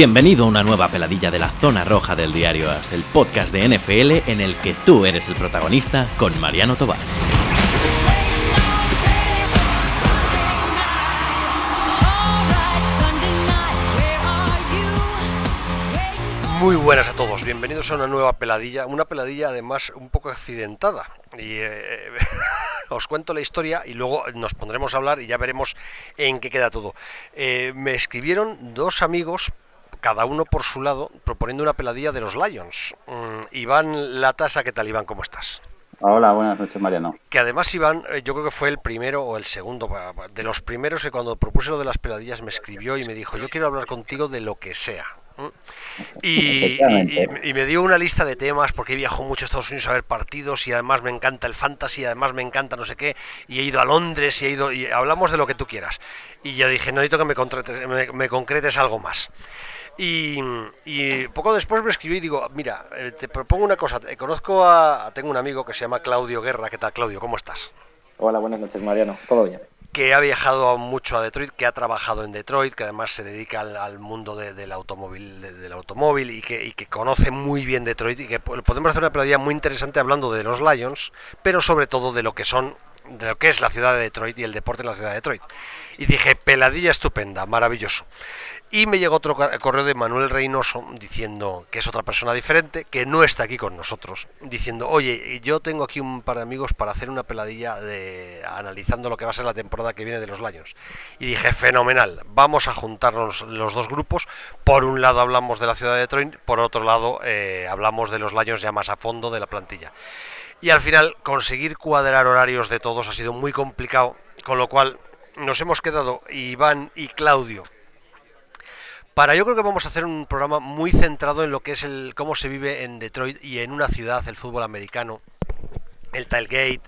Bienvenido a una nueva peladilla de la zona roja del diario AS, el podcast de NFL en el que tú eres el protagonista con Mariano Tobar. Muy buenas a todos, bienvenidos a una nueva peladilla, una peladilla además un poco accidentada. Y eh, os cuento la historia y luego nos pondremos a hablar y ya veremos en qué queda todo. Eh, me escribieron dos amigos cada uno por su lado, proponiendo una peladilla de los Lions. Mm, Iván Latasa, ¿qué tal Iván? ¿Cómo estás? Hola, buenas noches Mariano. Que además Iván, eh, yo creo que fue el primero o el segundo, de los primeros que cuando propuse lo de las peladillas me escribió y me dijo, yo quiero hablar contigo de lo que sea. Y, me dio una lista de temas porque viajado mucho a Estados Unidos a ver partidos y además me encanta el fantasy, además me encanta no sé qué, y he ido a Londres y he ido y hablamos de lo que tú quieras. Y yo dije, no necesito que me, concretes, me concretes algo más. Y, poco después me escribí y digo, mira, eh, te propongo una cosa. Conozco a. Tengo un amigo que se llama Claudio Guerra. ¿Qué tal, Claudio? ¿Cómo estás? Hola, buenas noches, Mariano. ¿Todo bien? Que ha viajado mucho a Detroit, que ha trabajado en Detroit, que además se dedica al, mundo del automóvil, del automóvil y que, conoce muy bien Detroit y que podemos hacer una peladilla muy interesante hablando de los Lions, pero sobre todo de lo que son de lo que es la ciudad de Detroit y el deporte en la ciudad de Detroit. Y dije, peladilla estupenda, maravilloso. Y me llegó otro correo de Manuel Reynoso diciendo que es otra persona diferente, que no está aquí con nosotros, diciendo, oye, yo tengo aquí un par de amigos para hacer una peladilla de analizando lo que va a ser la temporada que viene de los Lions. Y dije, fenomenal, vamos a juntarnos los dos grupos. Por un lado hablamos de la ciudad de Detroit, por otro lado eh, hablamos de los Lions ya más a fondo de la plantilla. Y al final conseguir cuadrar horarios de todos ha sido muy complicado, con lo cual nos hemos quedado Iván y Claudio para yo creo que vamos a hacer un programa muy centrado en lo que es el cómo se vive en Detroit y en una ciudad el fútbol americano, el tailgate,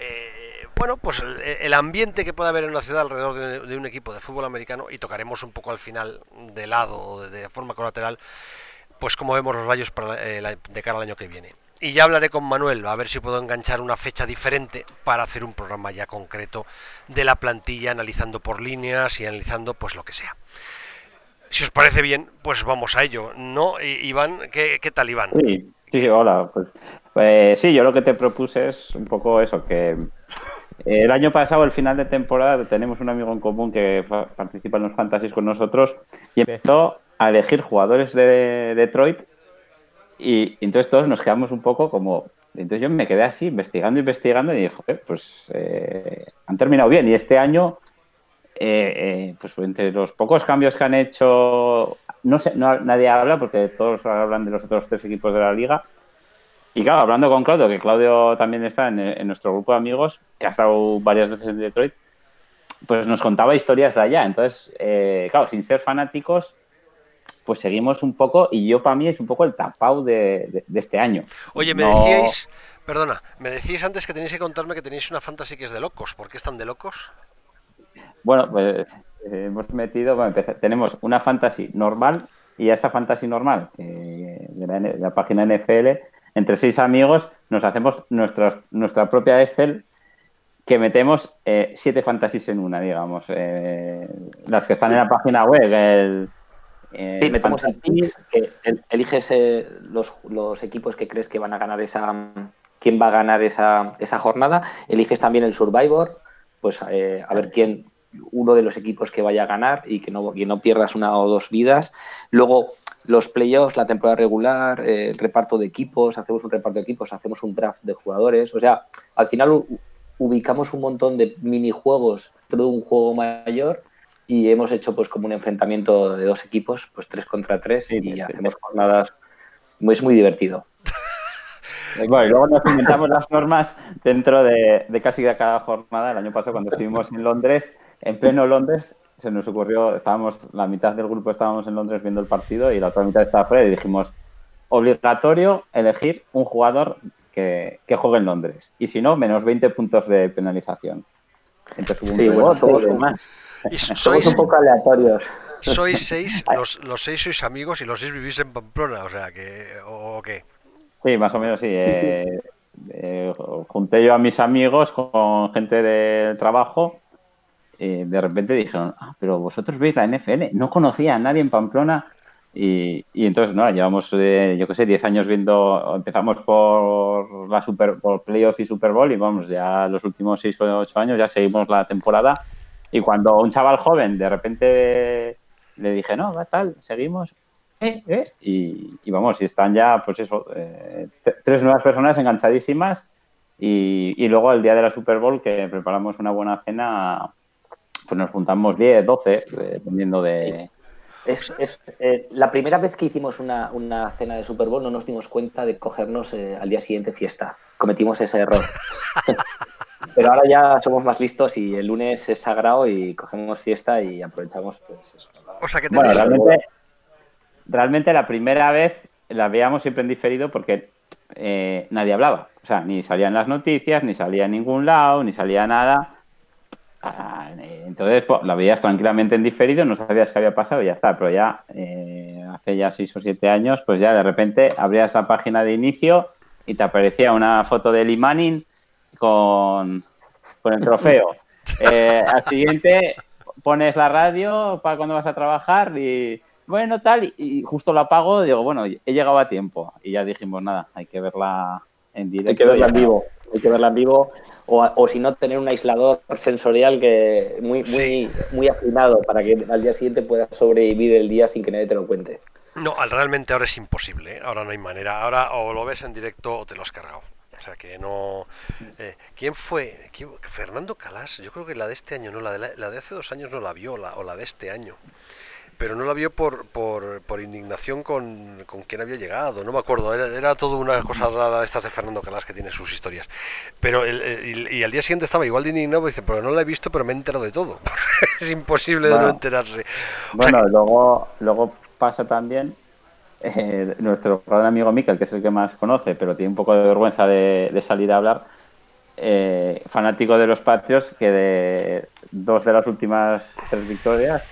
eh, bueno, pues el, ambiente que puede haber en una ciudad alrededor de, un equipo de fútbol americano y tocaremos un poco al final de lado o de, forma colateral, pues como vemos los rayos eh, de cara al año que viene. Y ya hablaré con Manuel, a ver si puedo enganchar una fecha diferente para hacer un programa ya concreto de la plantilla, analizando por líneas y analizando pues lo que sea. Si os parece bien, pues vamos a ello, ¿no? Iván, ¿qué, tal, Iván? Sí, sí, hola. Pues, pues, sí, yo lo que te propuse es un poco eso, que el año pasado, el final de temporada, tenemos un amigo en común que participa en los fantasies con nosotros y empezó a elegir jugadores de Detroit y, entonces todos nos quedamos un poco como... Entonces yo me quedé así investigando, investigando y dije, pues eh, han terminado bien y este año eh, eh, pues entre los pocos cambios que han hecho, no sé, nadie habla porque todos hablan de los otros tres equipos de la liga. Y claro, hablando con Claudio, que Claudio también está en, nuestro grupo de amigos, que ha estado varias veces en Detroit, pues nos contaba historias de allá. Entonces, eh, claro, sin ser fanáticos, pues seguimos un poco, y yo para mí es un poco el tapau de, este año. Oye, me decíais, perdona, me decíais antes que tenéis que contarme que tenéis una fantasy que es de locos. ¿Por qué están de locos? Bueno, pues eh, hemos metido, bueno, tenemos una fantasy normal y a esa fantasy normal de, la, página NFL, entre seis amigos nos hacemos nuestra, nuestra propia Excel que metemos eh, siete fantasies en una, digamos. Eh, las que están en la página web. El, sí, metemos el que eliges los, los, equipos que crees que van a ganar esa, quién va a ganar esa, esa jornada. Eliges también el Survivor, pues a ver quién, uno de los equipos que vaya a ganar y que no, no pierdas una o dos vidas. Luego, los playoffs, la temporada regular, eh, el reparto de equipos, hacemos un reparto de equipos, hacemos un draft de jugadores. O sea, al final ubicamos un montón de minijuegos dentro de un juego mayor y hemos hecho pues como un enfrentamiento de dos equipos, pues tres contra tres y hacemos jornadas. Es muy divertido. Bueno, y luego nos inventamos las normas dentro de, de casi de cada jornada. El año pasado, cuando estuvimos en Londres, en pleno Londres se nos ocurrió, estábamos, la mitad del grupo estábamos en Londres viendo el partido y la otra mitad estaba fuera y dijimos, obligatorio elegir un jugador que, juegue en Londres. Y si no, menos 20 puntos de penalización. Entonces, sí, bueno, todos más. sois, un poco aleatorios. Sois seis, los, los, seis sois amigos y los seis vivís en Pamplona, o sea, que, o, qué. Sí, más o menos sí. Eh, eh, junté yo a mis amigos con gente del trabajo eh, de repente dijeron, ah, pero vosotros veis la NFL. No conocía a nadie en Pamplona Y, entonces, no, llevamos, eh, yo qué sé, 10 años viendo, empezamos por la Super por Playoff y Super Bowl y vamos, ya los últimos 6 o 8 años ya seguimos la temporada. Y cuando un chaval joven de repente le dije, no, va tal, seguimos, eh, eh, y, vamos, y están ya, pues eso, eh, tres nuevas personas enganchadísimas y, y, luego el día de la Super Bowl que preparamos una buena cena, pues nos juntamos 10, 12, dependiendo de es, es eh, la primera vez que hicimos una, una, cena de Super Bowl no nos dimos cuenta de cogernos eh, al día siguiente fiesta. Cometimos ese error. Pero ahora ya somos más listos y el lunes es sagrado y cogemos fiesta y aprovechamos pues eso. O sea que bueno, realmente, realmente la primera vez la veíamos siempre en diferido porque eh, nadie hablaba. O sea, ni salían las noticias, ni salía en ningún lado, ni salía nada. Ah, entonces pues, la veías tranquilamente en diferido, no sabías qué había pasado y ya está, pero ya eh, hace ya seis o siete años, pues ya de repente abrías la página de inicio y te aparecía una foto de Lee Manning con, con el trofeo. Eh, al siguiente pones la radio para cuando vas a trabajar y bueno, tal, y justo la apago, digo, bueno, he llegado a tiempo y ya dijimos, nada, hay que verla en directo. Hay que verla en vivo, hay que verla en vivo o, si no, tener un aislador sensorial que muy, muy, muy afinado para que al día siguiente puedas sobrevivir el día sin que nadie te lo cuente. No, realmente ahora es imposible, ¿eh? ahora no hay manera. Ahora o lo ves en directo o te lo has cargado. O sea que no. Eh, ¿Quién fue? Fernando Calas. Yo creo que la de este año, no, la de, la, de hace dos años no la vio, o la de este año pero no la vio por, por, por indignación con, con quien había llegado, no me acuerdo, era, era toda una cosa rara de estas de Fernando Calas que tiene sus historias. Pero el, y, al día siguiente estaba igual de indignado, dice, pero no la he visto, pero me he enterado de todo. es imposible de no enterarse. bueno, luego, luego pasa también eh, nuestro gran amigo Mikel, que es el que más conoce, pero tiene un poco de vergüenza de, salir a hablar, eh, fanático de los Patriots, que de dos de las últimas tres victorias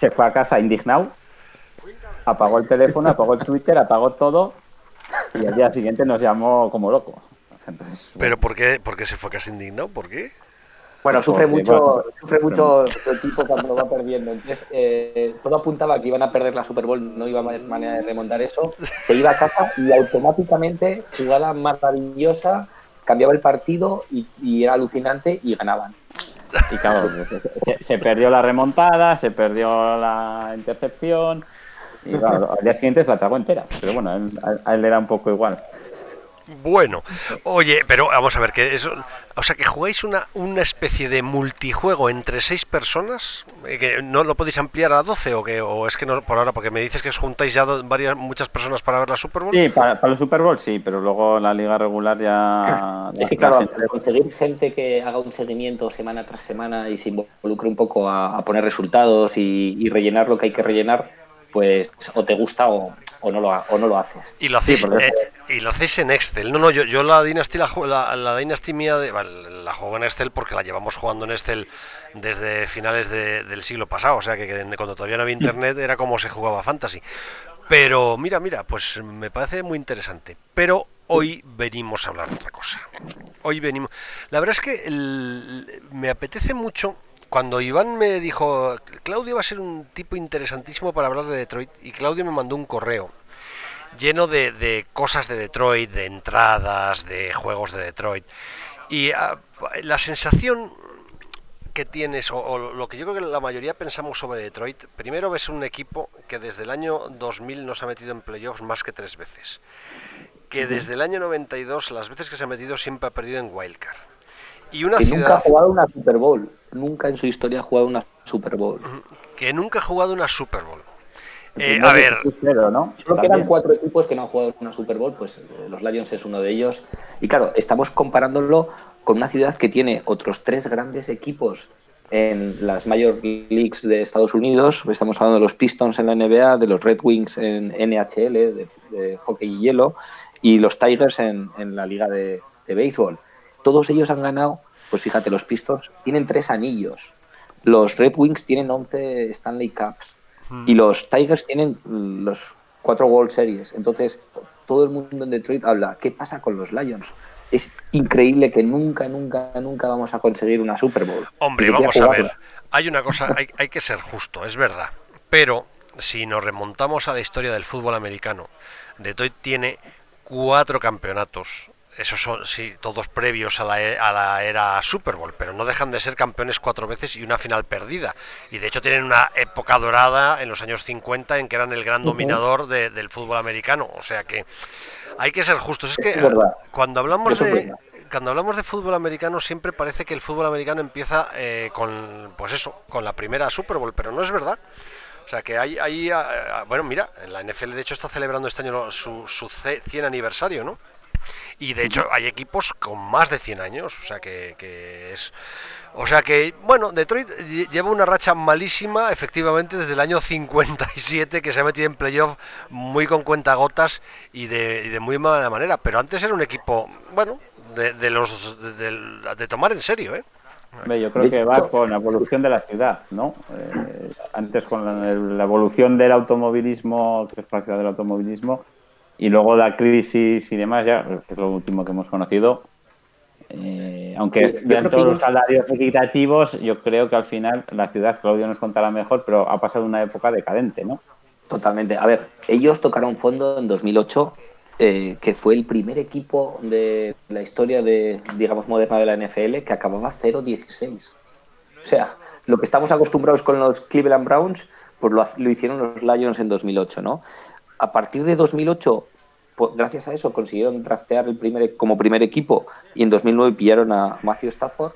se fue a casa indignado, apagó el teléfono, apagó el Twitter, apagó todo y al día siguiente nos llamó como loco. ¿Pero por qué, por qué se fue a casa indignado? ¿Por qué? Bueno, sufre mucho, sufre mucho el tipo cuando va perdiendo. Entonces, eh, todo apuntaba que iban a perder la Super Bowl, no iba a haber manera de remontar eso. Se iba a casa y automáticamente jugada maravillosa, cambiaba el partido y, y era alucinante y ganaban. Y claro, se, perdió la remontada, se perdió la intercepción. Y claro, al día siguiente se la tragó entera. Pero bueno, a él, le era un poco igual. Bueno, oye, pero vamos a ver, que eso, o sea, que jugáis una, una especie de multijuego entre seis personas, eh, que no lo podéis ampliar a 12 o que o es que no por ahora, porque me dices que os juntáis ya varias muchas personas para ver la Super Bowl. Sí, para, para el Super Bowl sí, pero luego la liga regular ya. Es que claro, conseguir gente que haga un seguimiento semana tras semana y se involucre un poco a, poner resultados y rellenar lo que hay que rellenar, pues o te gusta o, o no lo, o no lo haces. Y lo hacéis, eh, y lo hacéis en Excel. No, no, yo, yo la Dynasty, la, la, mía, de, la juego en Excel porque la llevamos jugando en Excel desde finales del siglo pasado. O sea, que, cuando todavía no había internet era como se jugaba Fantasy. Pero mira, mira, pues me parece muy interesante. Pero hoy venimos a hablar de otra cosa. Hoy venimos. La verdad es que me apetece mucho cuando Iván me dijo, Claudio va a ser un tipo interesantísimo para hablar de Detroit, y Claudio me mandó un correo lleno de, cosas de Detroit, de entradas, de juegos de Detroit. Y ah, la sensación que tienes, o, lo que yo creo que la mayoría pensamos sobre Detroit, primero ves un equipo que desde el año 2000 no se ha metido en playoffs más que tres veces. Que desde el año 92, las veces que se ha metido, siempre ha perdido en Wildcard. Y una ciudad... nunca ha jugado una Super Bowl nunca en su historia ha jugado una Super Bowl. Que nunca ha jugado una Super Bowl. Eh, a ver. ¿no? Solo quedan cuatro equipos que no han jugado una Super Bowl, pues eh, los Lions es uno de ellos. Y claro, estamos comparándolo con una ciudad que tiene otros tres grandes equipos en las Major Leagues de Estados Unidos. Estamos hablando de los Pistons en la NBA, de los Red Wings en NHL, de, hockey y hielo, y los Tigers en, la Liga de, de Béisbol. Todos ellos han ganado pues fíjate, los Pistons tienen tres anillos, los Red Wings tienen 11 Stanley Cups hmm. y los Tigers tienen los cuatro World Series. Entonces, todo el mundo en Detroit habla, ¿qué pasa con los Lions? Es increíble que nunca, nunca, nunca vamos a conseguir una Super Bowl. Hombre, vamos a ver. Hay una cosa, hay, hay que ser justo, es verdad. Pero si nos remontamos a la historia del fútbol americano, Detroit tiene cuatro campeonatos. Esos son, sí, todos previos a la, e, a la, era Super Bowl, pero no dejan de ser campeones cuatro veces y una final perdida. Y de hecho tienen una época dorada en los años 50 en que eran el gran dominador de, del fútbol americano. O sea que hay que ser justos. Es que Es cuando hablamos de cuando hablamos de fútbol americano siempre parece que el fútbol americano empieza eh, con pues eso, con la primera Super Bowl, pero no es verdad. O sea que hay, hay ah, ah, bueno, mira, la NFL de hecho está celebrando este año su, su ce- 100 aniversario, ¿no? Y de hecho hay equipos con más de 100 años, o sea que, que es... O sea que, bueno, Detroit lle- lleva una racha malísima, efectivamente, desde el año 57, que se ha metido en playoff muy con cuentagotas y de, y de muy mala manera. Pero antes era un equipo, bueno, de, de los de, tomar en serio, ¿eh? Yo creo que va con la evolución de la ciudad, ¿no? Eh, antes con la, la evolución del automovilismo, que es la ciudad del automovilismo, y luego la crisis y demás, ya, que es lo último que hemos conocido. Eh, aunque que todos los salarios equitativos, yo creo que al final la ciudad, Claudio nos contará mejor, pero ha pasado una época decadente, ¿no? Totalmente. A ver, ellos tocaron fondo en 2008, eh, que fue el primer equipo de la historia de, digamos, moderna de la NFL que acababa 0-16. O sea, lo que estamos acostumbrados con los Cleveland Browns, pues lo, lo hicieron los Lions en 2008, ¿no? A partir de 2008, pues, gracias a eso, consiguieron draftear el primer, como primer equipo y en 2009 pillaron a Matthew Stafford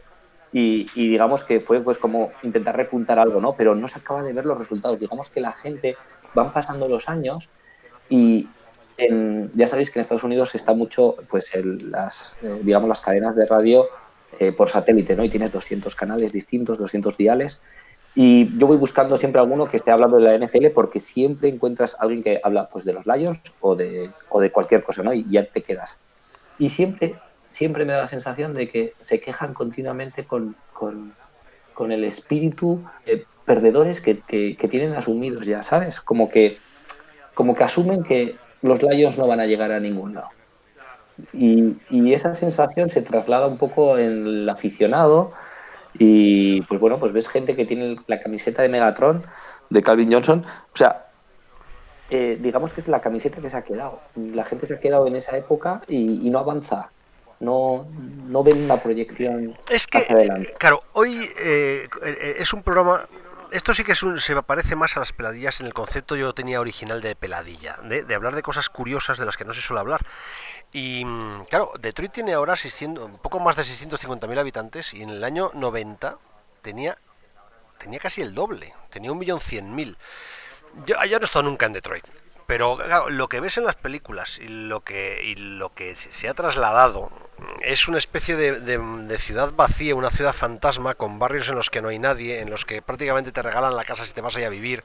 y, digamos que fue pues como intentar repuntar algo, ¿no? Pero no se acaba de ver los resultados. Digamos que la gente van pasando los años y ya sabéis que en Estados Unidos está mucho, pues el- las, eh, digamos las cadenas de radio eh, por satélite, ¿no? Y tienes 200 canales distintos, 200 diales. Y yo voy buscando siempre alguno que esté hablando de la NFL porque siempre encuentras a alguien que habla pues de los Lions o de, o de cualquier cosa, ¿no? Y ya te quedas. Y siempre, siempre me da la sensación de que se quejan continuamente con, con, con el espíritu de perdedores que, que, que tienen asumidos ya, ¿sabes? Como que, como que asumen que los Lions no van a llegar a ningún lado. Y, y esa sensación se traslada un poco en el aficionado y pues bueno, pues ves gente que tiene la camiseta de Megatron, de Calvin Johnson, o sea, eh, digamos que es la camiseta que se ha quedado. La gente se ha quedado en esa época y, y no avanza, no, no ven una proyección Es que, hacia adelante. claro, hoy eh, eh, es un programa. Esto sí que es un- se parece más a las peladillas en el concepto yo tenía original de peladilla, de, de hablar de cosas curiosas de las que no se suele hablar. Y mm, claro, Detroit tiene ahora 600, un poco más de 650.000 habitantes y en el año 90 tenía, tenía casi el doble, tenía 1.100.000. Yo, yo no he estado nunca en Detroit, pero lo que ves en las películas y lo que, y lo que se ha trasladado es una especie de, de- de ciudad vacía, una ciudad fantasma con barrios en los que no hay nadie, en los que prácticamente te regalan la casa si te vas ahí a vivir.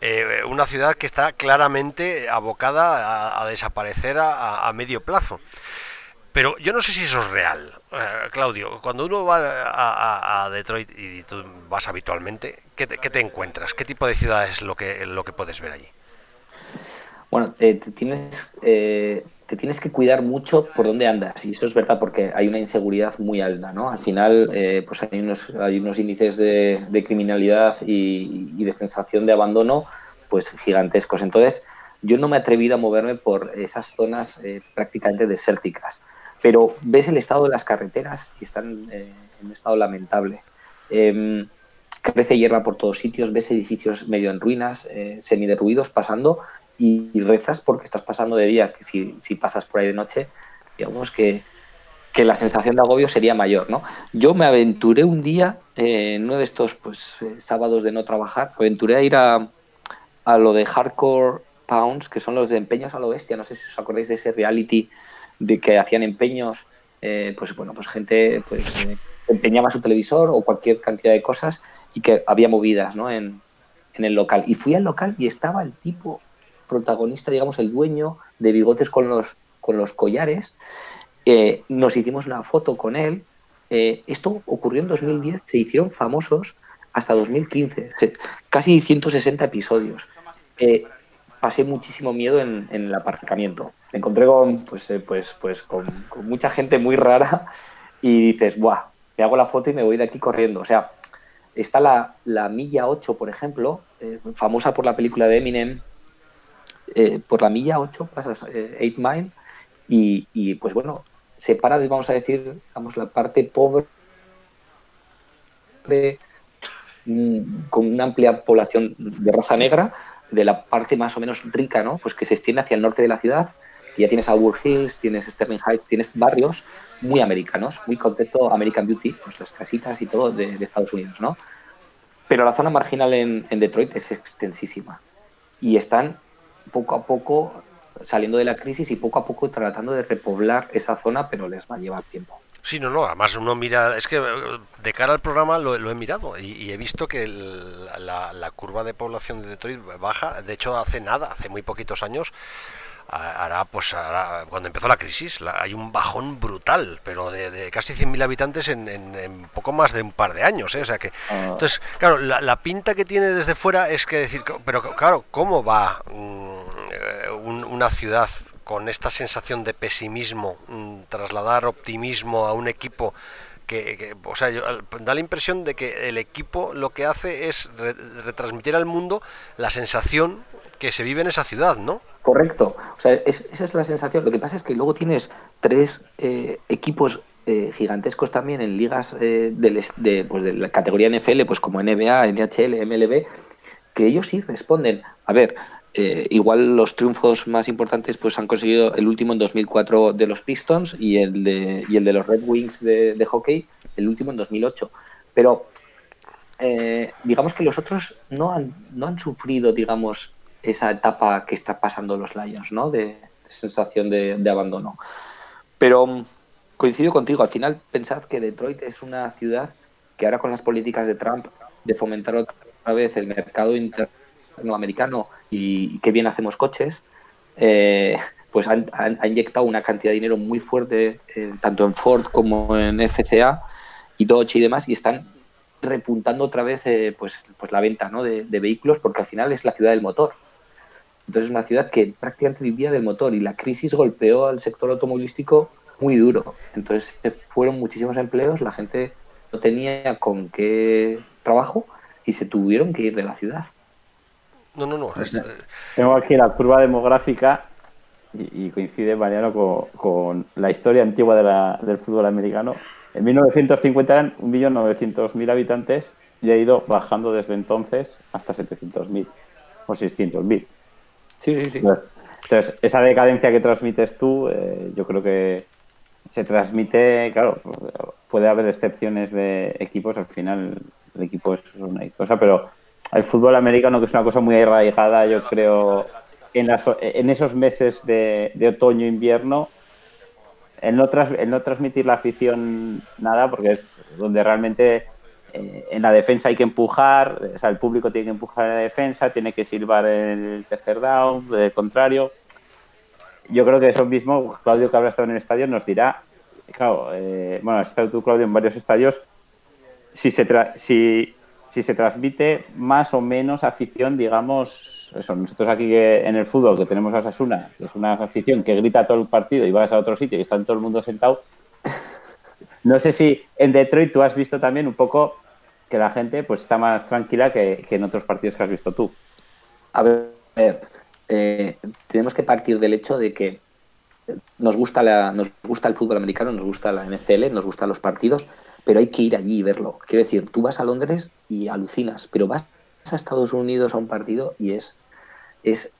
Eh, una ciudad que está claramente abocada a, desaparecer a, medio plazo. Pero yo no sé si eso es real, Eh, Claudio. Cuando uno va a, a- Detroit y tú vas habitualmente, ¿qué te, encuentras? ¿Qué tipo de ciudad es lo que, lo que puedes ver allí? Bueno, eh, tienes, eh, te tienes que cuidar mucho por dónde andas, y eso es verdad porque hay una inseguridad muy alta, ¿no? Al final, eh, pues hay unos, hay unos índices de, criminalidad y, y de sensación de abandono, pues gigantescos. Entonces, yo no me he atrevido a moverme por esas zonas eh, prácticamente desérticas, pero ves el estado de las carreteras y están eh, en un estado lamentable. Em, crece hierba por todos sitios, ves edificios medio en ruinas, eh, semiderruidos pasando y, rezas porque estás pasando de día, que si, si pasas por ahí de noche, digamos que, que la sensación de agobio sería mayor, ¿no? Yo me aventuré un día, eh, en uno de estos pues, eh, sábados de no trabajar, me aventuré a ir a, a lo de Hardcore Pounds, que son los de empeños a lo bestia, no sé si os acordáis de ese reality de que hacían empeños, eh, pues bueno, pues gente pues, eh, empeñaba su televisor o cualquier cantidad de cosas y que había movidas ¿no? en, en el local. Y fui al local y estaba el tipo protagonista, digamos, el dueño de bigotes con los, con los collares. Eh, nos hicimos una foto con él. Eh, esto ocurrió en 2010, se hicieron famosos hasta 2015, se- casi 160 episodios. Eh, pasé muchísimo miedo en, en el aparcamiento. Me encontré con, pues, pues, pues, con, mucha gente muy rara y dices, ¡buah! Me hago la foto y me voy de aquí corriendo. O sea, está la, la milla 8, por ejemplo, famosa por la película de Eminem, eh, por la milla 8 pasas 8 Mile y, pues bueno, separa, vamos a decir, vamos, la parte pobre mm, con una amplia población de raza negra de la parte más o menos rica, ¿no? Pues que se extiende hacia el norte de la ciudad. Y ya tienes Auburn Hills, tienes Sterling Heights, tienes barrios muy americanos, muy contento American Beauty, pues las casitas y todo de, Estados Unidos, ¿no? Pero la zona marginal en, Detroit es extensísima y están poco a poco saliendo de la crisis y poco a poco tratando de repoblar esa zona, pero les va a llevar tiempo. Sí, no, no, además uno mira, es que eh, de cara al programa lo, he mirado y, he visto que la, la, curva de población de Detroit baja, de hecho hace nada, hace muy poquitos años, hará pues cuando empezó la crisis hay un bajón brutal pero de, casi 100.000 habitantes en, poco más de un par de años ¿eh? o sea que ah. entonces claro la, pinta que tiene desde fuera es que decir pero claro cómo va eh, una ciudad con esta sensación de pesimismo mm, trasladar optimismo a un equipo que, o sea, da la impresión de que el equipo lo que hace es retransmitir al mundo la sensación que se vive en esa ciudad, ¿no? Correcto. O sea, esa es la sensación. Lo que pasa es que luego tienes tres eh, equipos eh, gigantescos también en ligas eh, de, pues de, la categoría NFL, pues como NBA, NHL, MLB, que ellos sí responden. A ver, igual los triunfos más importantes pues han conseguido el último en 2004 de los Pistons y el de, y el de los Red Wings de, de hockey, el último en 2008. Pero digamos que los otros no han, no han sufrido, digamos, esa etapa que está pasando los Lions, ¿no? De, sensación de, abandono. Pero mm, coincido contigo, al final pensad que Detroit es una ciudad que ahora con las políticas de Trump de fomentar otra vez el mercado interno americano y qué bien hacemos coches, eh, pues han, inyectado una cantidad de dinero muy fuerte eh, tanto en Ford como en FCA y Dodge y demás y están repuntando otra vez eh, pues, pues la venta ¿no? de, vehículos porque al final es la ciudad del motor. Entonces es una ciudad que prácticamente vivía del motor y la crisis golpeó al sector automovilístico muy duro. Entonces fueron muchísimos empleos, la gente no tenía con qué trabajo y se tuvieron que ir de la ciudad. No, no, no. Eh, Tengo aquí la curva demográfica y, coincide, Mariano, con, la historia antigua del fútbol americano. En 1950 eran 1.900.000 habitantes y ha ido bajando desde entonces hasta 700.000 o 600.000. Sí, sí, sí. Entonces, esa decadencia que transmites tú, eh, yo creo que se transmite, claro, puede haber excepciones de equipos, al final el equipo es una cosa, pero el fútbol americano, que es una cosa muy arraigada, yo creo, en, las, en esos meses de, de otoño-invierno, en no, en no transmitir la afición nada, porque es donde realmente eh, en la defensa hay que empujar, o sea, el público tiene que empujar en la defensa, tiene que silbar el tercer down, el contrario. Yo creo que eso mismo, Claudio, que habrá estado en el estadio, nos dirá, claro, eh, bueno, has estado tú, Claudio, en varios estadios, si se, si se transmite más o menos afición, digamos, eso, nosotros aquí en el fútbol que tenemos a Sasuna, que es una afición que grita todo el partido y vas a otro sitio y está todo el mundo sentado. No sé si en Detroit tú has visto también un poco que la gente pues está más tranquila que, en otros partidos que has visto tú. A ver, eh, tenemos que partir del hecho de que nos gusta, la, nos gusta el fútbol americano, nos gusta la NFL, nos gustan los partidos, pero hay que ir allí y verlo. Quiero decir, tú vas a Londres y alucinas, pero vas a Estados Unidos a un partido y es, es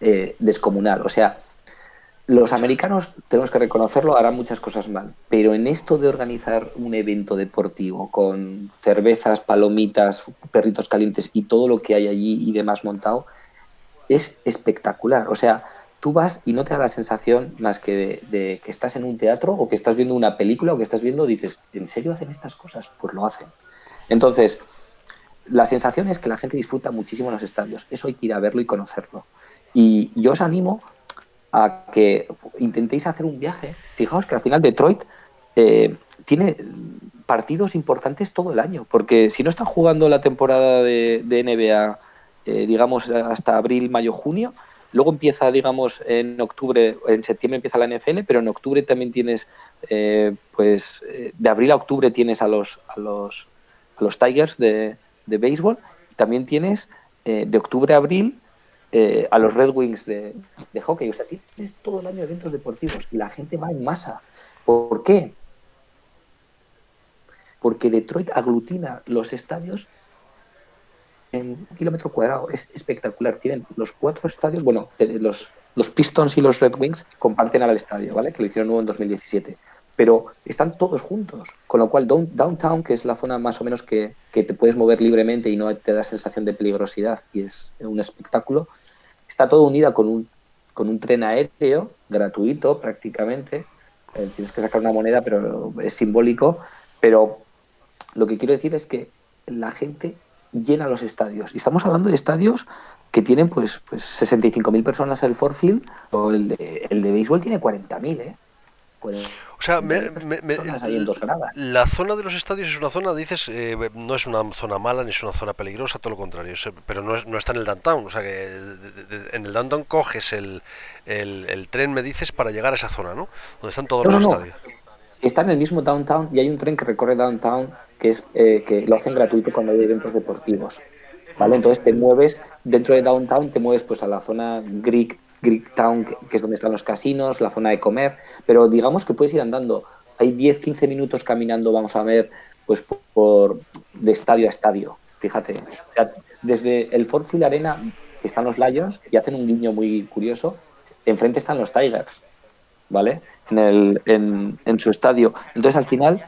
eh, descomunal. O sea, los americanos, tenemos que reconocerlo, harán muchas cosas mal, pero en esto de organizar un evento deportivo con cervezas, palomitas, perritos calientes y todo lo que hay allí y demás montado, es espectacular. O sea, tú vas y no te da la sensación más que de, que estás en un teatro o que estás viendo una película o que estás viendo, dices, ¿en serio hacen estas cosas? Pues lo hacen. Entonces, la sensación es que la gente disfruta muchísimo en los estadios. Eso hay que ir a verlo y conocerlo. Y yo os animo a que intentéis hacer un viaje. Fijaos que al final Detroit eh, tiene partidos importantes todo el año, porque si no están jugando la temporada de, NBA, eh, digamos, hasta abril, mayo, junio, luego empieza, digamos, en octubre, en septiembre empieza la NFL, pero en octubre también tienes, eh, pues, de abril a octubre tienes a los, a los, a los Tigers de, de béisbol también tienes de octubre a abril eh, a los Red Wings de, hockey. O sea, tienes todo el año eventos deportivos y la gente va en masa. ¿Por qué? Porque Detroit aglutina los estadios en un kilómetro cuadrado. Es espectacular. Tienen los cuatro estadios, bueno, los, los Pistons y los Red Wings comparten al estadio, ¿vale? Que lo hicieron nuevo en 2017 pero están todos juntos. Con lo cual, downtown, que es la zona más o menos que, te puedes mover libremente y no te da sensación de peligrosidad y es un espectáculo, está todo unida con un, con un tren aéreo gratuito prácticamente. Eh, tienes que sacar una moneda, pero es simbólico. Pero lo que quiero decir es que la gente llena los estadios. Y estamos hablando de estadios que tienen pues, pues 65.000 personas el Ford Field, o el de, el de béisbol tiene 40.000, ¿eh? O sea, la zona de los estadios es una zona, dices, eh, no es una zona mala ni es una zona peligrosa, todo lo contrario, pero no, no está en el downtown. O sea, que en el downtown coges el, el, tren, me dices, para llegar a esa zona, ¿no? Donde están todos los estadios. Está en el mismo downtown y hay un tren que recorre downtown que es eh, que lo hacen gratuito cuando hay eventos deportivos. ¿Vale? Entonces te mueves dentro de downtown, te mueves pues a la zona Greek Greek Town, que es donde están los casinos, la zona de comer, pero digamos que puedes ir andando. Hay 10-15 minutos caminando, vamos a ver, pues por de estadio a estadio. Fíjate, desde el Ford Field Arena están los Lions y hacen un guiño muy curioso. Enfrente están los Tigers, ¿vale? En, el, en, en su estadio. Entonces, al final,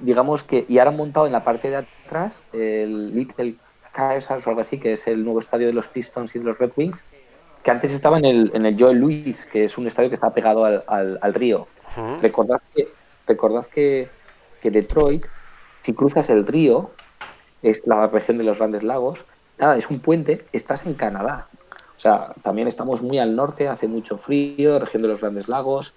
digamos que, y ahora han montado en la parte de atrás el Little Caesars o algo así, que es el nuevo estadio de los Pistons y de los Red Wings, que antes estaba en el, en el Joel Louis, que es un estadio que está pegado al, al, río. Recordad, que, recordad que, que, Detroit, si cruzas el río, es la región de los Grandes Lagos, nada, es un puente, estás en Canadá. O sea, también estamos muy al norte, hace mucho frío, región de los Grandes Lagos,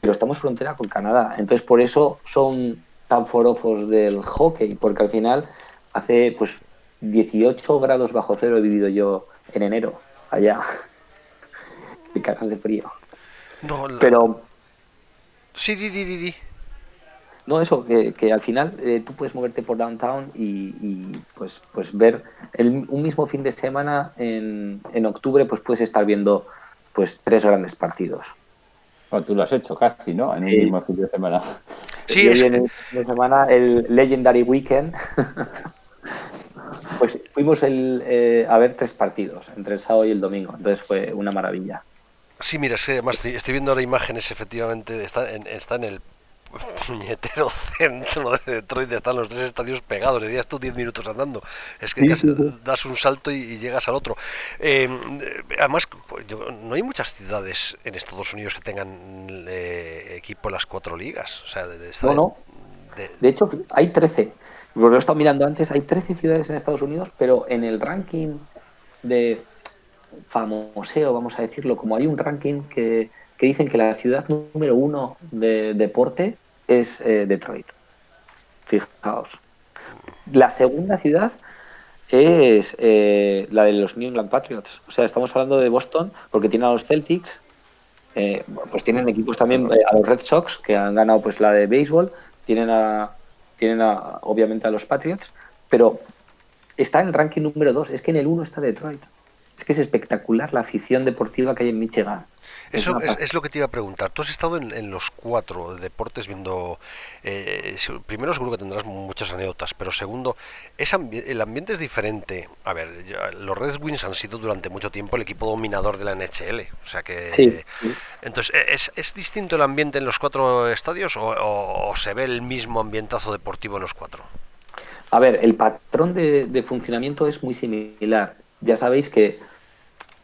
pero estamos frontera con Canadá. Entonces, por eso son tan forofos del hockey, porque al final hace pues 18 grados bajo cero he vivido yo en enero allá te cagas de frío. No, Pero. Sí, di, di, di, No, eso, que, al final eh, tú puedes moverte por downtown y, pues, pues ver el, un mismo fin de semana en, en octubre, pues puedes estar viendo pues tres grandes partidos. Bueno, tú lo has hecho casi, ¿no? En el mismo fin de semana. Sí, es... en el fin de semana, el Legendary Weekend. pues fuimos el, eh, a ver tres partidos, entre el sábado y el domingo. Entonces fue una maravilla. Sí, mira, sí, además estoy, viendo ahora imágenes, efectivamente, está en, está en el puñetero centro de Detroit, están los tres estadios pegados, le tú 10 minutos andando, es que das un salto y, llegas al otro. Em, además, pues, no hay muchas ciudades en Estados Unidos que tengan eh, equipo en las cuatro ligas. O sea, de, no, no. De, de, hecho, hay 13. Lo he estado mirando antes, hay 13 ciudades en Estados Unidos, pero en el ranking de famoseo, vamos a decirlo, como hay un ranking que, dicen que la ciudad número uno de deporte es eh, Detroit. Fijaos. La segunda ciudad es eh, la de los New England Patriots. O sea, estamos hablando de Boston porque tiene a los Celtics, eh, pues tienen equipos también a los Red Sox que han ganado pues la de béisbol, tienen a, tienen a, obviamente a los Patriots, pero está en el ranking número dos. Es que en el uno está Detroit. Es que es espectacular la afición deportiva que hay en Michigan. Eso es, lo que te iba a preguntar. Tú has estado en, los cuatro deportes viendo... Eh, primero seguro que tendrás muchas anécdotas, pero segundo, es el ambiente es diferente. A ver, los Red Wings han sido durante mucho tiempo el equipo dominador de la NHL. O sea que... Entonces, ¿es, ¿es, distinto el ambiente en los cuatro estadios o, se ve el mismo ambientazo deportivo en los cuatro? A ver, el patrón de funcionamiento es muy similar. Ya sabéis que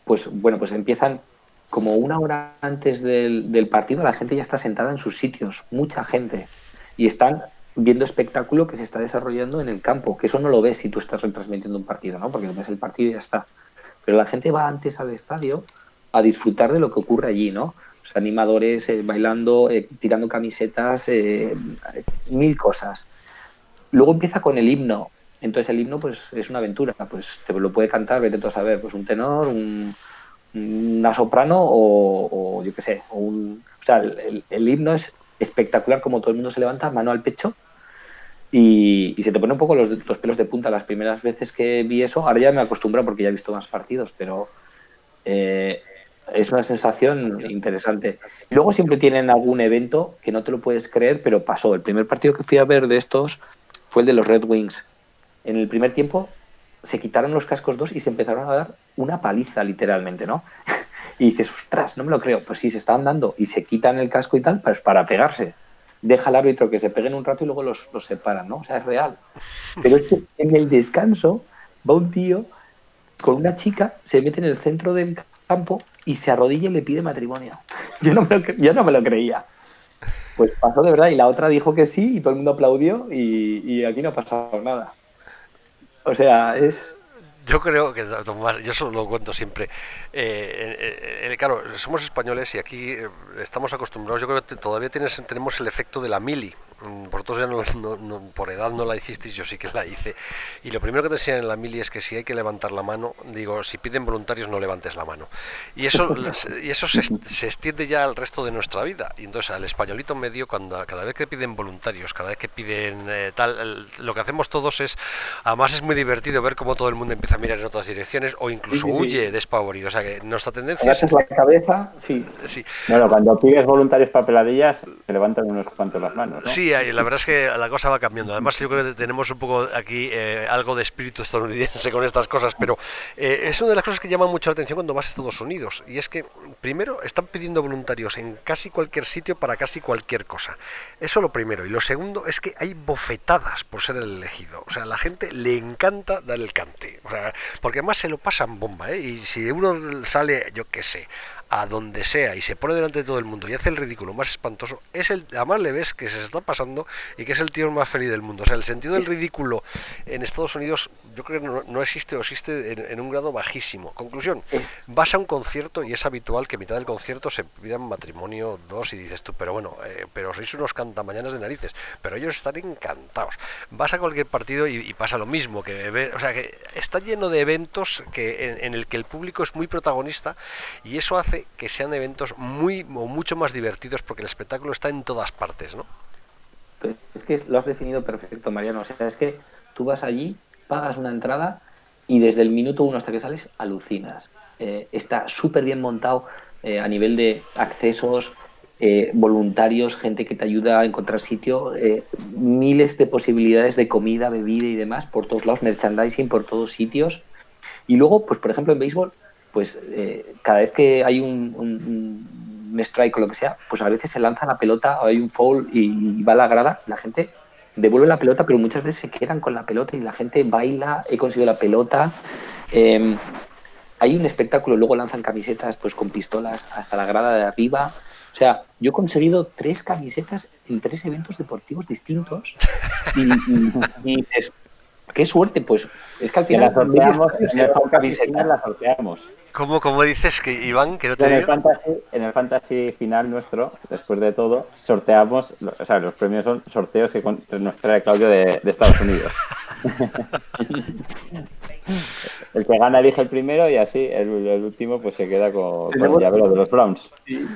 pues bueno, pues empiezan como una hora antes del, partido, la gente ya está sentada en sus sitios, mucha gente, y están viendo espectáculo que se está desarrollando en el campo, que eso no lo ves si tú estás retransmitiendo un partido, ¿no? Porque ves el partido y ya está. Pero la gente va antes al estadio a disfrutar de lo que ocurre allí, ¿no? O sea, animadores eh, bailando, eh, tirando camisetas, eh, mil cosas. Luego empieza con el himno, entonces el himno pues es una aventura, pues te lo puede cantar, vete tú a saber, pues un tenor, un, una soprano o, yo qué sé, o un... O sea, el, himno es espectacular como todo el mundo se levanta, mano al pecho, Y, se te pone un poco los, pelos de punta las primeras veces que vi eso. Ahora ya me acostumbro porque ya he visto más partidos, pero eh, es una sensación interesante. Luego siempre tienen algún evento que no te lo puedes creer, pero pasó. El primer partido que fui a ver de estos fue el de los Red Wings. En el primer tiempo se quitaron los cascos dos y se empezaron a dar una paliza, literalmente, ¿no? y dices, ostras, no me lo creo. Pues sí, se están dando y se quitan el casco y tal, pues para pegarse. Deja al árbitro que se peguen un rato y luego los, los separan, ¿no? O sea, es real. Pero es que en el descanso va un tío con una chica, se mete en el centro del campo y se arrodilla y le pide matrimonio. Yo no me lo, yo no me lo creía. Pues pasó de verdad y la otra dijo que sí y todo el mundo aplaudió y, y aquí no ha pasado nada. O sea, es, yo creo que, yo solo lo cuento siempre. Eh, claro, somos españoles y aquí eh, estamos acostumbrados. Yo creo que todavía tienes, tenemos el efecto de la mili. Mm, vosotros ya no, por edad no la hicisteis, yo sí que la hice. Y lo primero que te enseñan en la mili es que si hay que levantar la mano, digo, si piden voluntarios no levantes la mano. Y eso, y eso se, extiende ya al resto de nuestra vida. Y entonces al españolito medio, cuando cada vez que piden voluntarios, cada vez que piden eh, tal, lo que hacemos todos es, además es muy divertido ver cómo todo el mundo empieza a mirar en otras direcciones o incluso huye despavorido. O sea que nuestra tendencia es... la cabeza, sí. sí. Bueno, cuando pides voluntarios para peladillas, se levantan unos cuantos las manos. ¿no? Sí, la verdad es que la cosa va cambiando. Además, yo creo que tenemos un poco aquí eh, algo de espíritu estadounidense con estas cosas, pero eh, es una de las cosas que llama mucho la atención cuando vas a Estados Unidos. Y es que, primero, están pidiendo voluntarios en casi cualquier sitio para casi cualquier cosa. Eso lo primero. Y lo segundo es que hay bofetadas por ser el elegido. O sea, a la gente le encanta dar el cante. O sea, porque además se lo pasan bomba, ¿eh? Y si uno sale, yo qué sé, a donde sea y se pone delante de todo el mundo y hace el ridículo más espantoso, es el, además le ves que se está pasando y que es el tío más feliz del mundo. O sea, el sentido del ridículo en Estados Unidos yo creo que no, existe o existe en, un grado bajísimo. Conclusión, vas a un concierto y es habitual que a mitad del concierto se pidan matrimonio dos y dices tú, pero bueno, eh, pero sois unos cantamañanas de narices, pero ellos están encantados. Vas a cualquier partido y, pasa lo mismo, que o sea, que está lleno de eventos que en, en el que el público es muy protagonista y eso hace que sean eventos muy o mucho más divertidos porque el espectáculo está en todas partes, ¿no? Es que lo has definido perfecto, Mariano. O sea, es que tú vas allí, pagas una entrada y desde el minuto uno hasta que sales alucinas. Eh, está súper bien montado eh, a nivel de accesos, eh, voluntarios, gente que te ayuda a encontrar sitio, miles de posibilidades de comida, bebida y demás por todos lados, merchandising por todos sitios. Y luego, pues por ejemplo en béisbol, pues eh, cada vez que hay un, strike o lo que sea, pues a veces se lanza la pelota o hay un foul y, va a la grada, la gente devuelve la pelota, pero muchas veces se quedan con la pelota y la gente baila, he conseguido la pelota. Em, hay un espectáculo, luego lanzan camisetas pues con pistolas hasta la grada de arriba. O sea, yo he conseguido tres camisetas en tres eventos deportivos distintos y, y dices, qué suerte, pues es que al final la sorteamos, en la sorteamos. ¿Cómo, ¿Cómo, dices que Iván, que no te en, el fantasy, en el fantasy final nuestro, después de todo, sorteamos, o sea, los premios son sorteos que nos trae Claudio de, Estados Unidos. el que gana elige el primero y así el, último pues se queda con, el llavero de los Browns.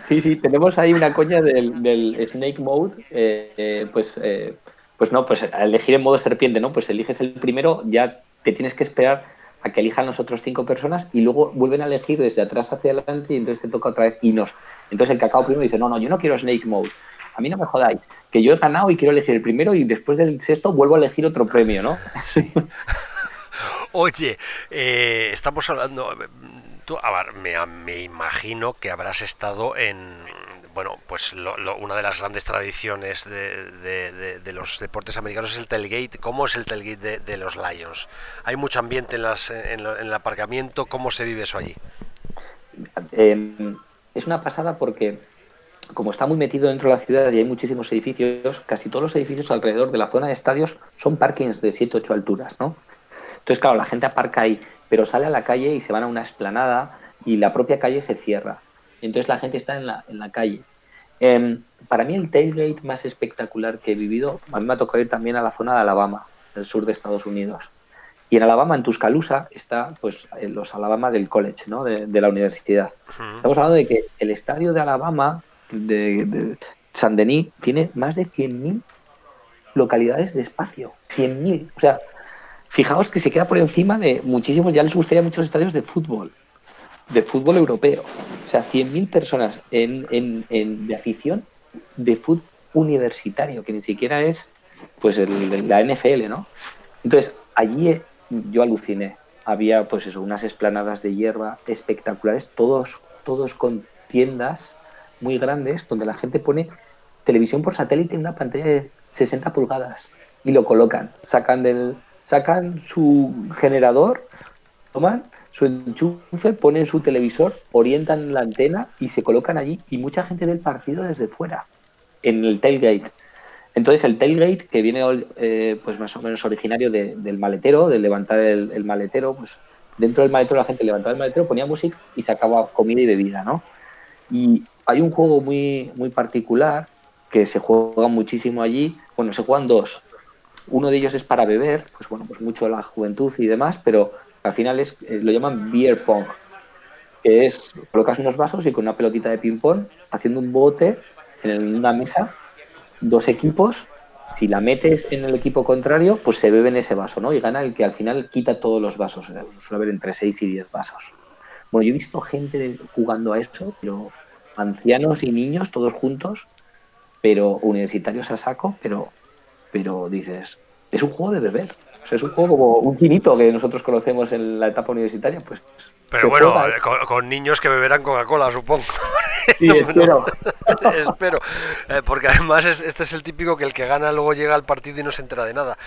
Sí, sí, tenemos ahí una coña del, Snake Mode, eh, eh, pues, eh, pues no, pues elegir en modo serpiente, ¿no? Pues eliges el primero, ya te tienes que esperar a que elijan los otros cinco personas y luego vuelven a elegir desde atrás hacia adelante y entonces te toca otra vez y nos. Entonces el cacao primero dice, no, no, yo no quiero Snake Mode. A mí no me jodáis, que yo he ganado y quiero elegir el primero y después del sexto vuelvo a elegir otro premio, ¿no? Oye, eh, estamos hablando, tú, a ver, me, me imagino que habrás estado en, bueno, pues una de las grandes tradiciones de, los deportes americanos es el tailgate. ¿Cómo es el tailgate de, los Lions? ¿Hay mucho ambiente en, las, en, el aparcamiento? ¿Cómo se vive eso allí? Em, es una pasada porque como está muy metido dentro de la ciudad y hay muchísimos edificios, casi todos los edificios alrededor de la zona de estadios son parkings de 7 8 alturas, ¿no? Entonces, claro, la gente aparca ahí, pero sale a la calle y se van a una esplanada y la propia calle se cierra entonces la gente está en la, en la calle. Em, para mí el tailgate más espectacular que he vivido, a mí me ha tocado ir también a la zona de Alabama, el sur de Estados Unidos. Y en Alabama, en Tuscaloosa, está pues los Alabama del college, ¿no? de, la universidad. Estamos hablando de que el estadio de Alabama, de, de San Denis, tiene más de 100.000 localidades de espacio, 100.000. O sea, fijaos que se queda por encima de muchísimos, ya les gustaría muchos estadios de fútbol, de fútbol europeo. O sea, 100.000 personas en, en, de afición de fútbol universitario, que ni siquiera es pues la NFL, ¿no? Entonces, allí yo aluciné. Había, pues eso, unas esplanadas de hierba espectaculares, todos, todos con tiendas muy grandes, donde la gente pone televisión por satélite en una pantalla de 60 pulgadas y lo colocan. Sacan del, sacan su generador, toman su enchufe, ponen su televisor, orientan la antena y se colocan allí y mucha gente ve el partido desde fuera, en el tailgate. Entonces el tailgate, que viene eh, pues más o menos originario del maletero, de levantar el, maletero, pues dentro del maletero la gente levantaba el maletero, ponía música y sacaba comida y bebida, ¿no? Y hay un juego muy, muy particular que se juega muchísimo allí. Bueno, se juegan dos. Uno de ellos es para beber, pues bueno, pues mucho la juventud y demás, pero al final es, eh, lo llaman beer pong, que es colocas unos vasos y con una pelotita de ping pong haciendo un bote en una mesa dos equipos, si la metes en el equipo contrario, pues se bebe en ese vaso, ¿no? Y gana el que al final quita todos los vasos. Suele haber entre 6 y 10 vasos. Bueno, yo he visto gente jugando a eso, pero ancianos y niños todos juntos, pero universitarios a saco, pero, pero dices, es un juego de beber. O sea, es un juego como un quinito que nosotros conocemos en la etapa universitaria, pues pero bueno, eh, con, niños que beberán Coca-Cola, supongo. Sí, espero. espero. Eh, porque además este es el típico que el que gana luego llega al partido y no se entera de nada.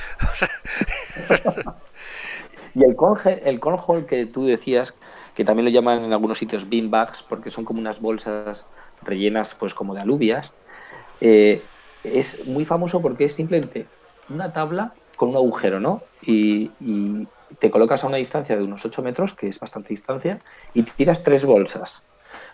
y el, conge, el que tú decías, que también lo llaman en algunos sitios beanbags, porque son como unas bolsas rellenas pues como de alubias, eh, es muy famoso porque es simplemente una tabla con un agujero, ¿no? y te colocas a una distancia de unos 8 metros, que es bastante distancia, y tiras tres bolsas.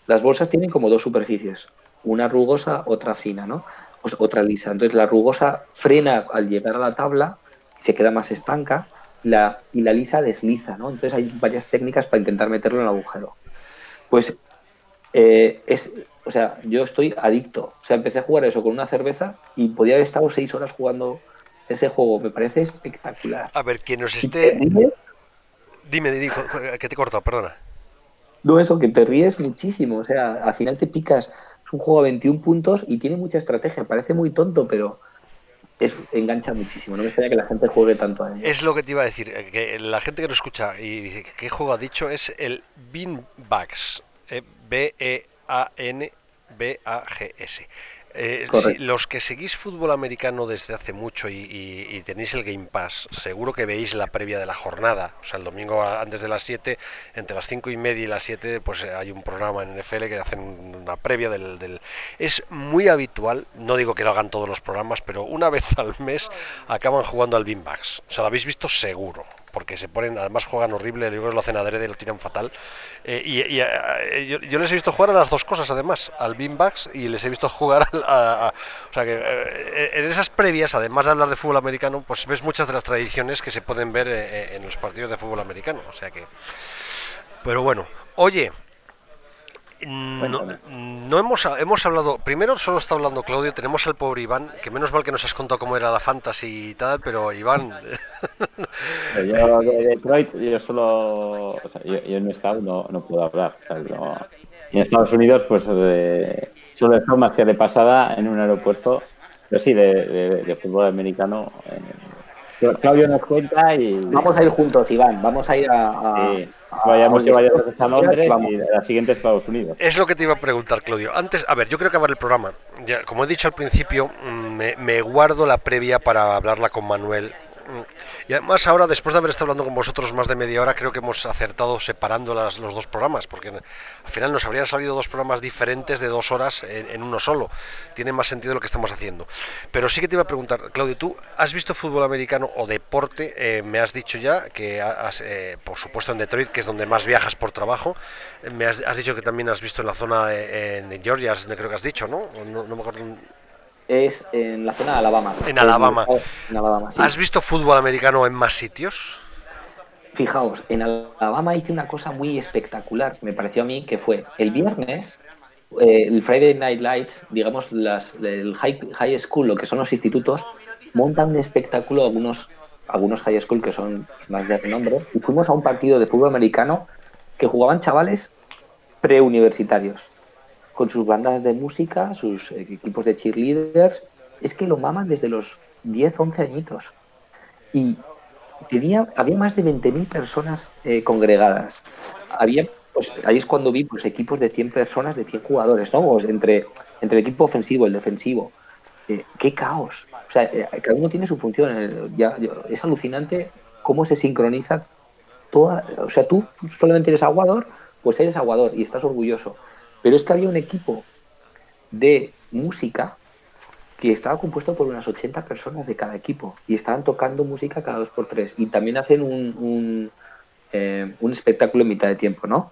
Las bolsas tienen como dos superficies, una rugosa, otra fina, ¿no? Pues otra lisa. Entonces la rugosa frena al llegar a la tabla, se queda más estanca, la, y la lisa desliza, ¿no? Entonces hay varias técnicas para intentar meterlo en el agujero. Pues eh, es, o sea, yo estoy adicto. O sea, empecé a jugar eso con una cerveza y podía haber estado seis horas jugando ese juego. Me parece espectacular. A ver, quien nos esté... Dime, dime, que te he cortado, perdona. No, eso, que te ríes muchísimo. O sea, al final te picas. Es un juego a 21 puntos y tiene mucha estrategia. Parece muy tonto, pero es, engancha muchísimo. No me gustaría que la gente juegue tanto a él. Es lo que te iba a decir. Eh, que la gente que lo escucha y dice, ¿qué juego ha dicho? Es el Beanbags. Eh, B-E-A-N-B-A-G-S. Eh, los que seguís fútbol americano desde hace mucho y, tenéis el Game Pass, seguro que veis la previa de la jornada. O sea, el domingo antes de las 7, entre las 5 y media y las 7, pues eh, hay un programa en NFL que hacen una previa del, del, Es muy habitual, no digo que lo hagan todos los programas, pero una vez al mes acaban jugando al Beanbags. O sea, lo habéis visto seguro porque se ponen, además juegan horrible, yo creo que lo hacen adrede, lo tiran fatal. Eh, y, eh, yo, les he visto jugar a las dos cosas, además, al beanbags y les he visto jugar a, o sea que eh, en esas previas, además de hablar de fútbol americano, pues ves muchas de las tradiciones que se pueden ver en los partidos de fútbol americano. O sea que. Pero bueno, oye, no, no, hemos, hemos hablado, primero solo está hablando Claudio, tenemos al pobre Iván, que menos mal que nos has contado cómo era la fantasy y tal, pero Iván... yo de Detroit, yo solo, o sea, yo, en mi estado no, no puedo hablar. en Estados Unidos, pues eh, solo estado más que de pasada en un aeropuerto, pero sí, de, de, fútbol americano. Eh, Claudio nos cuenta y... Vamos a ir juntos, Iván, vamos a ir a... Vayamos y vayamos a Londres y la siguiente Estados Unidos. Es lo que te iba a preguntar, Claudio. Antes, a ver, yo creo que acabar el programa. Ya, como he dicho al principio, mm, me, guardo la previa para hablarla con Manuel. Mm, y además ahora, después de haber estado hablando con vosotros más de media hora, creo que hemos acertado separando las, los dos programas, porque al final nos habrían salido dos programas diferentes de dos horas en, uno solo. Tiene más sentido lo que estamos haciendo. Pero sí que te iba a preguntar, Claudio, ¿tú has visto fútbol americano o deporte? Eh, me has dicho ya que has, eh, por supuesto en Detroit, que es donde más viajas por trabajo. Eh, me has, dicho que también has visto en la zona en Georgia, creo que has dicho, ¿no? No, no me acuerdo es en la zona de Alabama. En Alabama. ¿Has visto fútbol americano en más sitios? Fijaos, en Alabama hice una cosa muy espectacular, me pareció a mí, que fue el viernes, eh, el Friday Night Lights, digamos, las, el high, high school, lo que son los institutos, montan un espectáculo algunos, algunos high school que son más de renombre y fuimos a un partido de fútbol americano que jugaban chavales preuniversitarios con sus bandas de música, sus equipos de cheerleaders. Es que lo maman desde los 10, 11 añitos. Y tenía, había más de 20.000 personas eh, congregadas. Había, pues, ahí es cuando vi pues, equipos de 100 personas, de 100 jugadores, ¿no? Pues, entre, entre el equipo ofensivo, el defensivo. Eh, ¡Qué caos! O sea, eh, cada uno tiene su función. Ya, es alucinante cómo se sincroniza toda. O sea, tú solamente eres aguador, pues eres aguador y estás orgulloso. Pero es que había un equipo de música que estaba compuesto por unas 80 personas de cada equipo y estaban tocando música cada dos por tres y también hacen un, un, eh, un, espectáculo en mitad de tiempo, ¿no?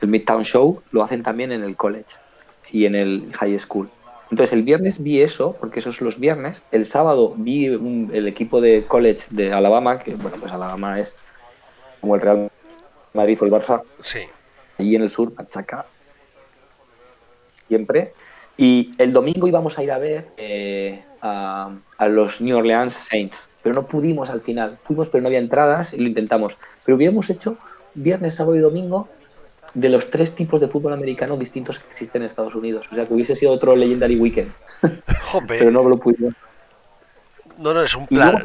El Midtown Show lo hacen también en el college y en el high school. Entonces el viernes vi eso, porque eso es los viernes. El sábado vi el equipo de college de Alabama, que bueno, pues Alabama es como el Real Madrid o el Barça. Sí. Allí en el sur, machaca siempre. Y el domingo íbamos a ir a ver eh, a, los New Orleans Saints, pero no pudimos al final. Fuimos, pero no había entradas y lo intentamos. Pero hubiéramos hecho viernes, sábado y domingo de los tres tipos de fútbol americano distintos que existen en Estados Unidos. O sea, que hubiese sido otro Legendary Weekend. pero no lo pudimos. No, no, es un plan.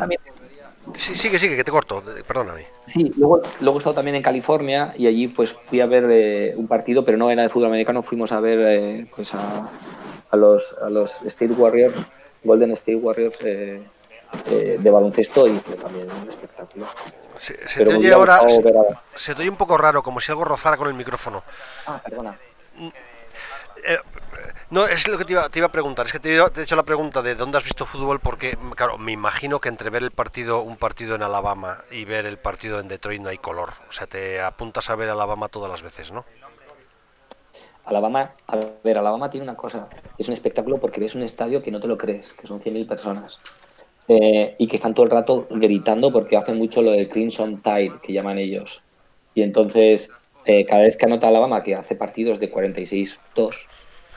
Sí, sigue, sigue, que te corto, perdóname. Sí, luego, luego he estado también en California y allí pues fui a ver eh, un partido, pero no era de fútbol americano, fuimos a ver eh, pues a, a, los, a los State Warriors, Golden State Warriors eh, de baloncesto y fue también un espectáculo. Se, te oye ahora, se, te oye un poco raro, como si algo rozara con el micrófono. Ah, perdona. No, es lo que te iba, te iba a preguntar. Es que te, he hecho la pregunta de dónde has visto fútbol porque, claro, me imagino que entre ver el partido, un partido en Alabama y ver el partido en Detroit no hay color. O sea, te apuntas a ver Alabama todas las veces, ¿no? Alabama, a ver, Alabama tiene una cosa. Es un espectáculo porque ves un estadio que no te lo crees, que son 100.000 personas. Eh, y que están todo el rato gritando porque hacen mucho lo de Crimson Tide, que llaman ellos. Y entonces, eh, cada vez que anota Alabama, que hace partidos de 46-2,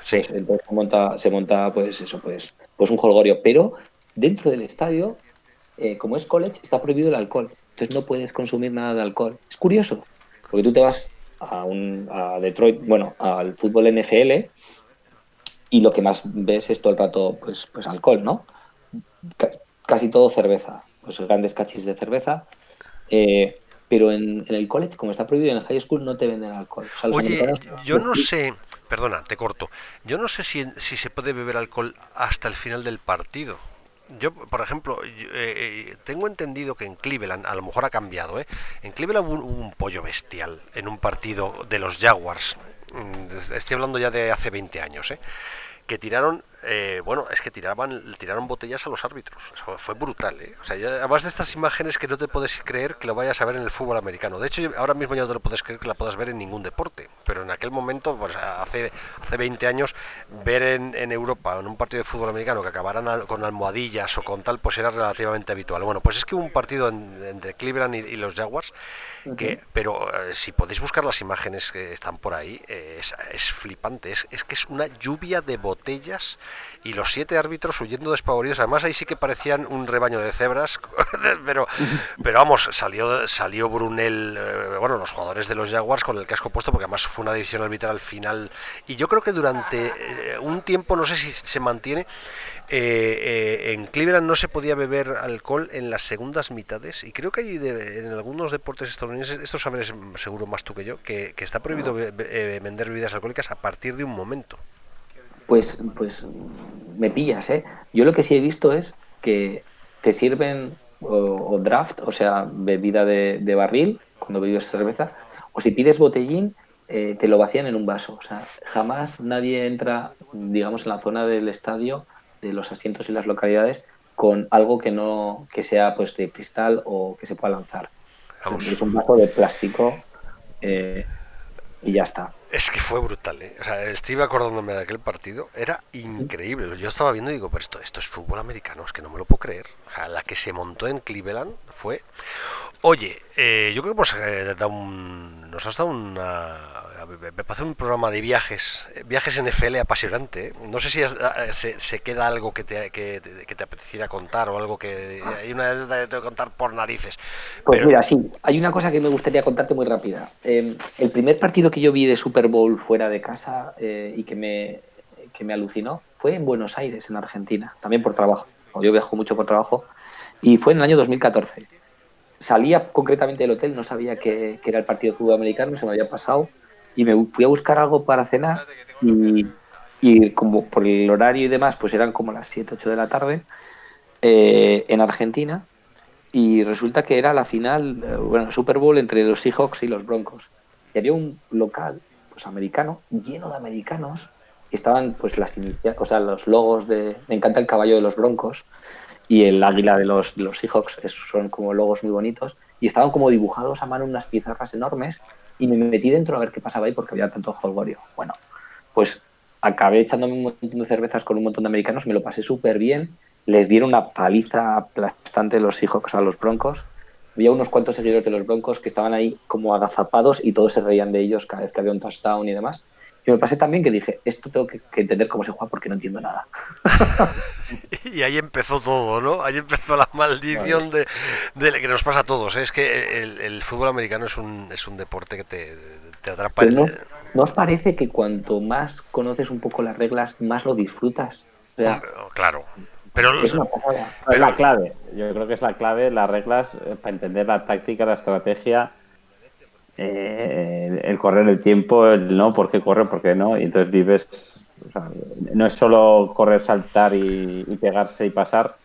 Sí. Entonces se monta, se monta, pues eso, pues, pues un holgorio. Pero dentro del estadio, eh, como es college, está prohibido el alcohol. Entonces no puedes consumir nada de alcohol. Es curioso, porque tú te vas a, un, a Detroit, bueno, al fútbol NFL, y lo que más ves es todo el rato, pues, pues alcohol, ¿no? casi todo cerveza, pues grandes cachis de cerveza. Eh, pero en, el college, como está prohibido en el high school, no te venden alcohol. Oye, yo no sé, perdona, te corto. Yo no sé si, si se puede beber alcohol hasta el final del partido. Yo, por ejemplo, eh, eh, tengo entendido que en Cleveland, a lo mejor ha cambiado, ¿eh? En Cleveland hubo un, pollo bestial en un partido de los Jaguars. Mm, estoy hablando ya de hace 20 años, ¿eh? que tiraron, eh, bueno, es que tiraban, tiraron botellas a los árbitros. fue brutal, ¿eh? O sea, además de estas imágenes que no te puedes creer que lo vayas a ver en el fútbol americano. De hecho, ahora mismo ya no te lo puedes creer que la puedas ver en ningún deporte. Pero en aquel momento, pues hace, hace 20 años, ver en, en Europa, en un partido de fútbol americano, que acabaran con almohadillas o con tal, pues era relativamente habitual. Bueno, pues es que hubo un partido entre Cleveland y los Jaguars que, pero eh, si podéis buscar las imágenes que están por ahí, eh, es, flipante. Es, es, que es una lluvia de botellas y los siete árbitros huyendo despavoridos. Además, ahí sí que parecían un rebaño de cebras. pero, pero vamos, salió, salió Brunel, eh, bueno, los jugadores de los Jaguars con el casco puesto, porque además fue una división arbitral al final. Y yo creo que durante un tiempo, no sé si se mantiene, eh, eh, en Cleveland no se podía beber alcohol en las segundas mitades y creo que hay en algunos deportes estadounidenses, esto sabrás seguro más tú que yo, que, está prohibido eh, vender bebidas alcohólicas a partir de un momento. Pues, pues me pillas, ¿eh? Yo lo que sí he visto es que te sirven o, draft, o sea, bebida de, barril, cuando bebes cerveza, o si pides botellín, te lo vacían en un vaso. O sea, jamás nadie entra, digamos, en la zona del estadio de los asientos y las localidades con algo que no que sea pues de cristal o que se pueda lanzar. Es un vaso de plástico eh, y ya está. Es que fue brutal, ¿eh? O sea, estoy acordándome de aquel partido, era increíble. Yo estaba viendo y digo, pero esto, esto es fútbol americano, es que no me lo puedo creer. O sea, la que se montó en Cleveland fue... Oye, eh, yo creo que nos has dado una me parece un programa de viajes, viajes NFL apasionante. ¿eh? No sé si se, queda algo que te, que, te apeteciera contar o algo que hay una de que contar por narices. Pues mira, sí, hay una cosa que me gustaría contarte muy rápida. Em, el primer partido que yo vi de Super Bowl fuera de casa eh, y que me, que me alucinó fue en Buenos Aires, en Argentina, también por trabajo. Yo viajo mucho por trabajo y fue en el año 2014 salía concretamente del hotel, no sabía que, era el partido de fútbol americano, se me había pasado, y me fui a buscar algo para cenar y, como por el horario y demás, pues eran como las 7, 8 de la tarde eh, en Argentina y resulta que era la final, eh, bueno, Super Bowl entre los Seahawks y los Broncos. Y había un local, pues americano, lleno de americanos, y estaban pues las o sea, los logos de, me encanta el caballo de los Broncos, y el águila de los, de los Seahawks, son como logos muy bonitos, y estaban como dibujados a mano unas pizarras enormes, y me metí dentro a ver qué pasaba ahí porque había tanto holgorio. Bueno, pues acabé echándome un montón de cervezas con un montón de americanos, me lo pasé súper bien, les dieron una paliza aplastante los Seahawks a los Broncos, había unos cuantos seguidores de los Broncos que estaban ahí como agazapados y todos se reían de ellos cada vez que había un touchdown y demás. Y me pasé también que dije, esto tengo que, entender cómo se juega porque no entiendo nada. y ahí empezó todo, ¿no? Ahí empezó la maldición de, que nos pasa a todos. ¿eh? Es que el, fútbol americano es un, es un deporte que te, atrapa. no, ¿No os parece que cuanto más conoces un poco las reglas, más lo disfrutas? claro. Pero, es, es la clave. Yo creo que es la clave, las reglas, eh, para entender la táctica, la estrategia eh, el correr el tiempo, el no, por qué corre, por qué no, y entonces vives, no es solo correr, saltar y, pegarse y pasar,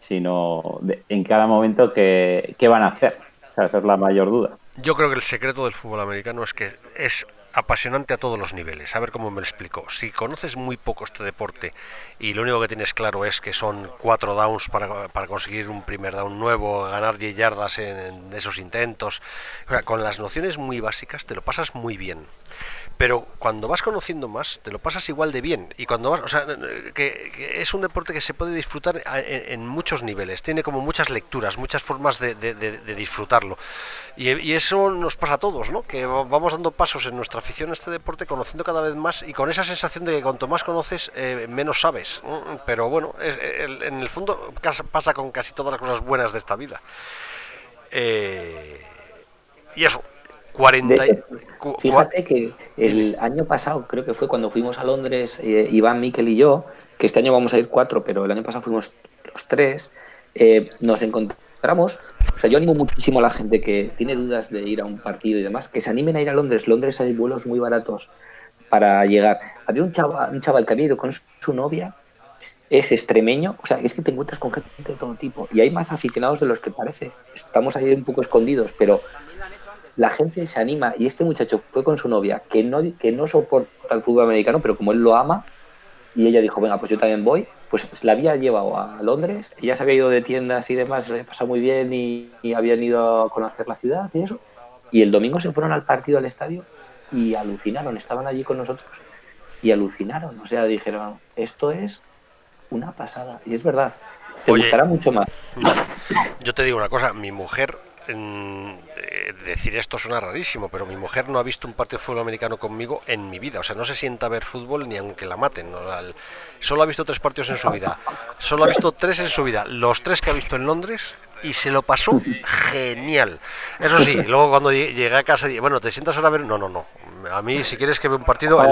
sino en cada momento qué, qué van a hacer. O sea, esa es la mayor duda. Yo creo que el secreto del fútbol americano es que es apasionante a todos los niveles. A ver cómo me lo explico. Si conoces muy poco este deporte y lo único que tienes claro es que son cuatro downs para, conseguir un primer down nuevo, ganar 10 yardas en, esos intentos, con las nociones muy básicas te lo pasas muy bien pero cuando vas conociendo más te lo pasas igual de bien. Y cuando vas o sea que, es un deporte que se puede disfrutar en, muchos niveles. Tiene como muchas lecturas muchas formas de, disfrutarlo. Y, eso nos pasa a todos no que vamos dando pasos en nuestra afición a este deporte conociendo cada vez más y con esa sensación de que cuanto más conoces eh, menos sabes. Pero bueno en el fondo pasa con casi todas las cosas buenas de esta vida. Eh, y eso 40 fíjate que el año pasado, creo que fue cuando fuimos a Londres, eh, Iván, Miquel y yo, que este año vamos a ir cuatro, pero el año pasado fuimos los tres, eh, nos encontramos. O sea, yo animo muchísimo a la gente que tiene dudas de ir a un partido y demás, que se animen a ir a Londres. Londres hay vuelos muy baratos para llegar. Había un chaval, un chaval que había ido con su novia, es extremeño, o sea, es que te encuentras con gente de todo tipo y hay más aficionados de los que parece. Estamos ahí un poco escondidos, pero la gente se anima y este muchacho fue con su novia que no, que no soporta el fútbol americano, pero como él lo ama, y ella dijo, venga, pues yo también voy, pues la había llevado a Londres, ella se había ido de tiendas y demás, le pasado muy bien y, habían ido a conocer la ciudad y eso. Y el domingo se fueron al partido al estadio y alucinaron, estaban allí con nosotros y alucinaron, o sea, dijeron, esto es una pasada. Y es verdad, te gustará mucho más. Yo te digo una cosa, mi mujer eh, decir esto suena rarísimo, pero mi mujer no ha visto un partido de fútbol americano conmigo en mi vida. O sea, no se sienta a ver fútbol ni aunque la maten. Solo ha visto tres partidos en su vida. Solo ha visto tres en su vida. Los tres que ha visto en Londres y se lo pasó genial. Eso sí, luego cuando llegué a casa, bueno, ¿te sientas ahora a ver? No, no, no. A mí, si quieres que vea un partido,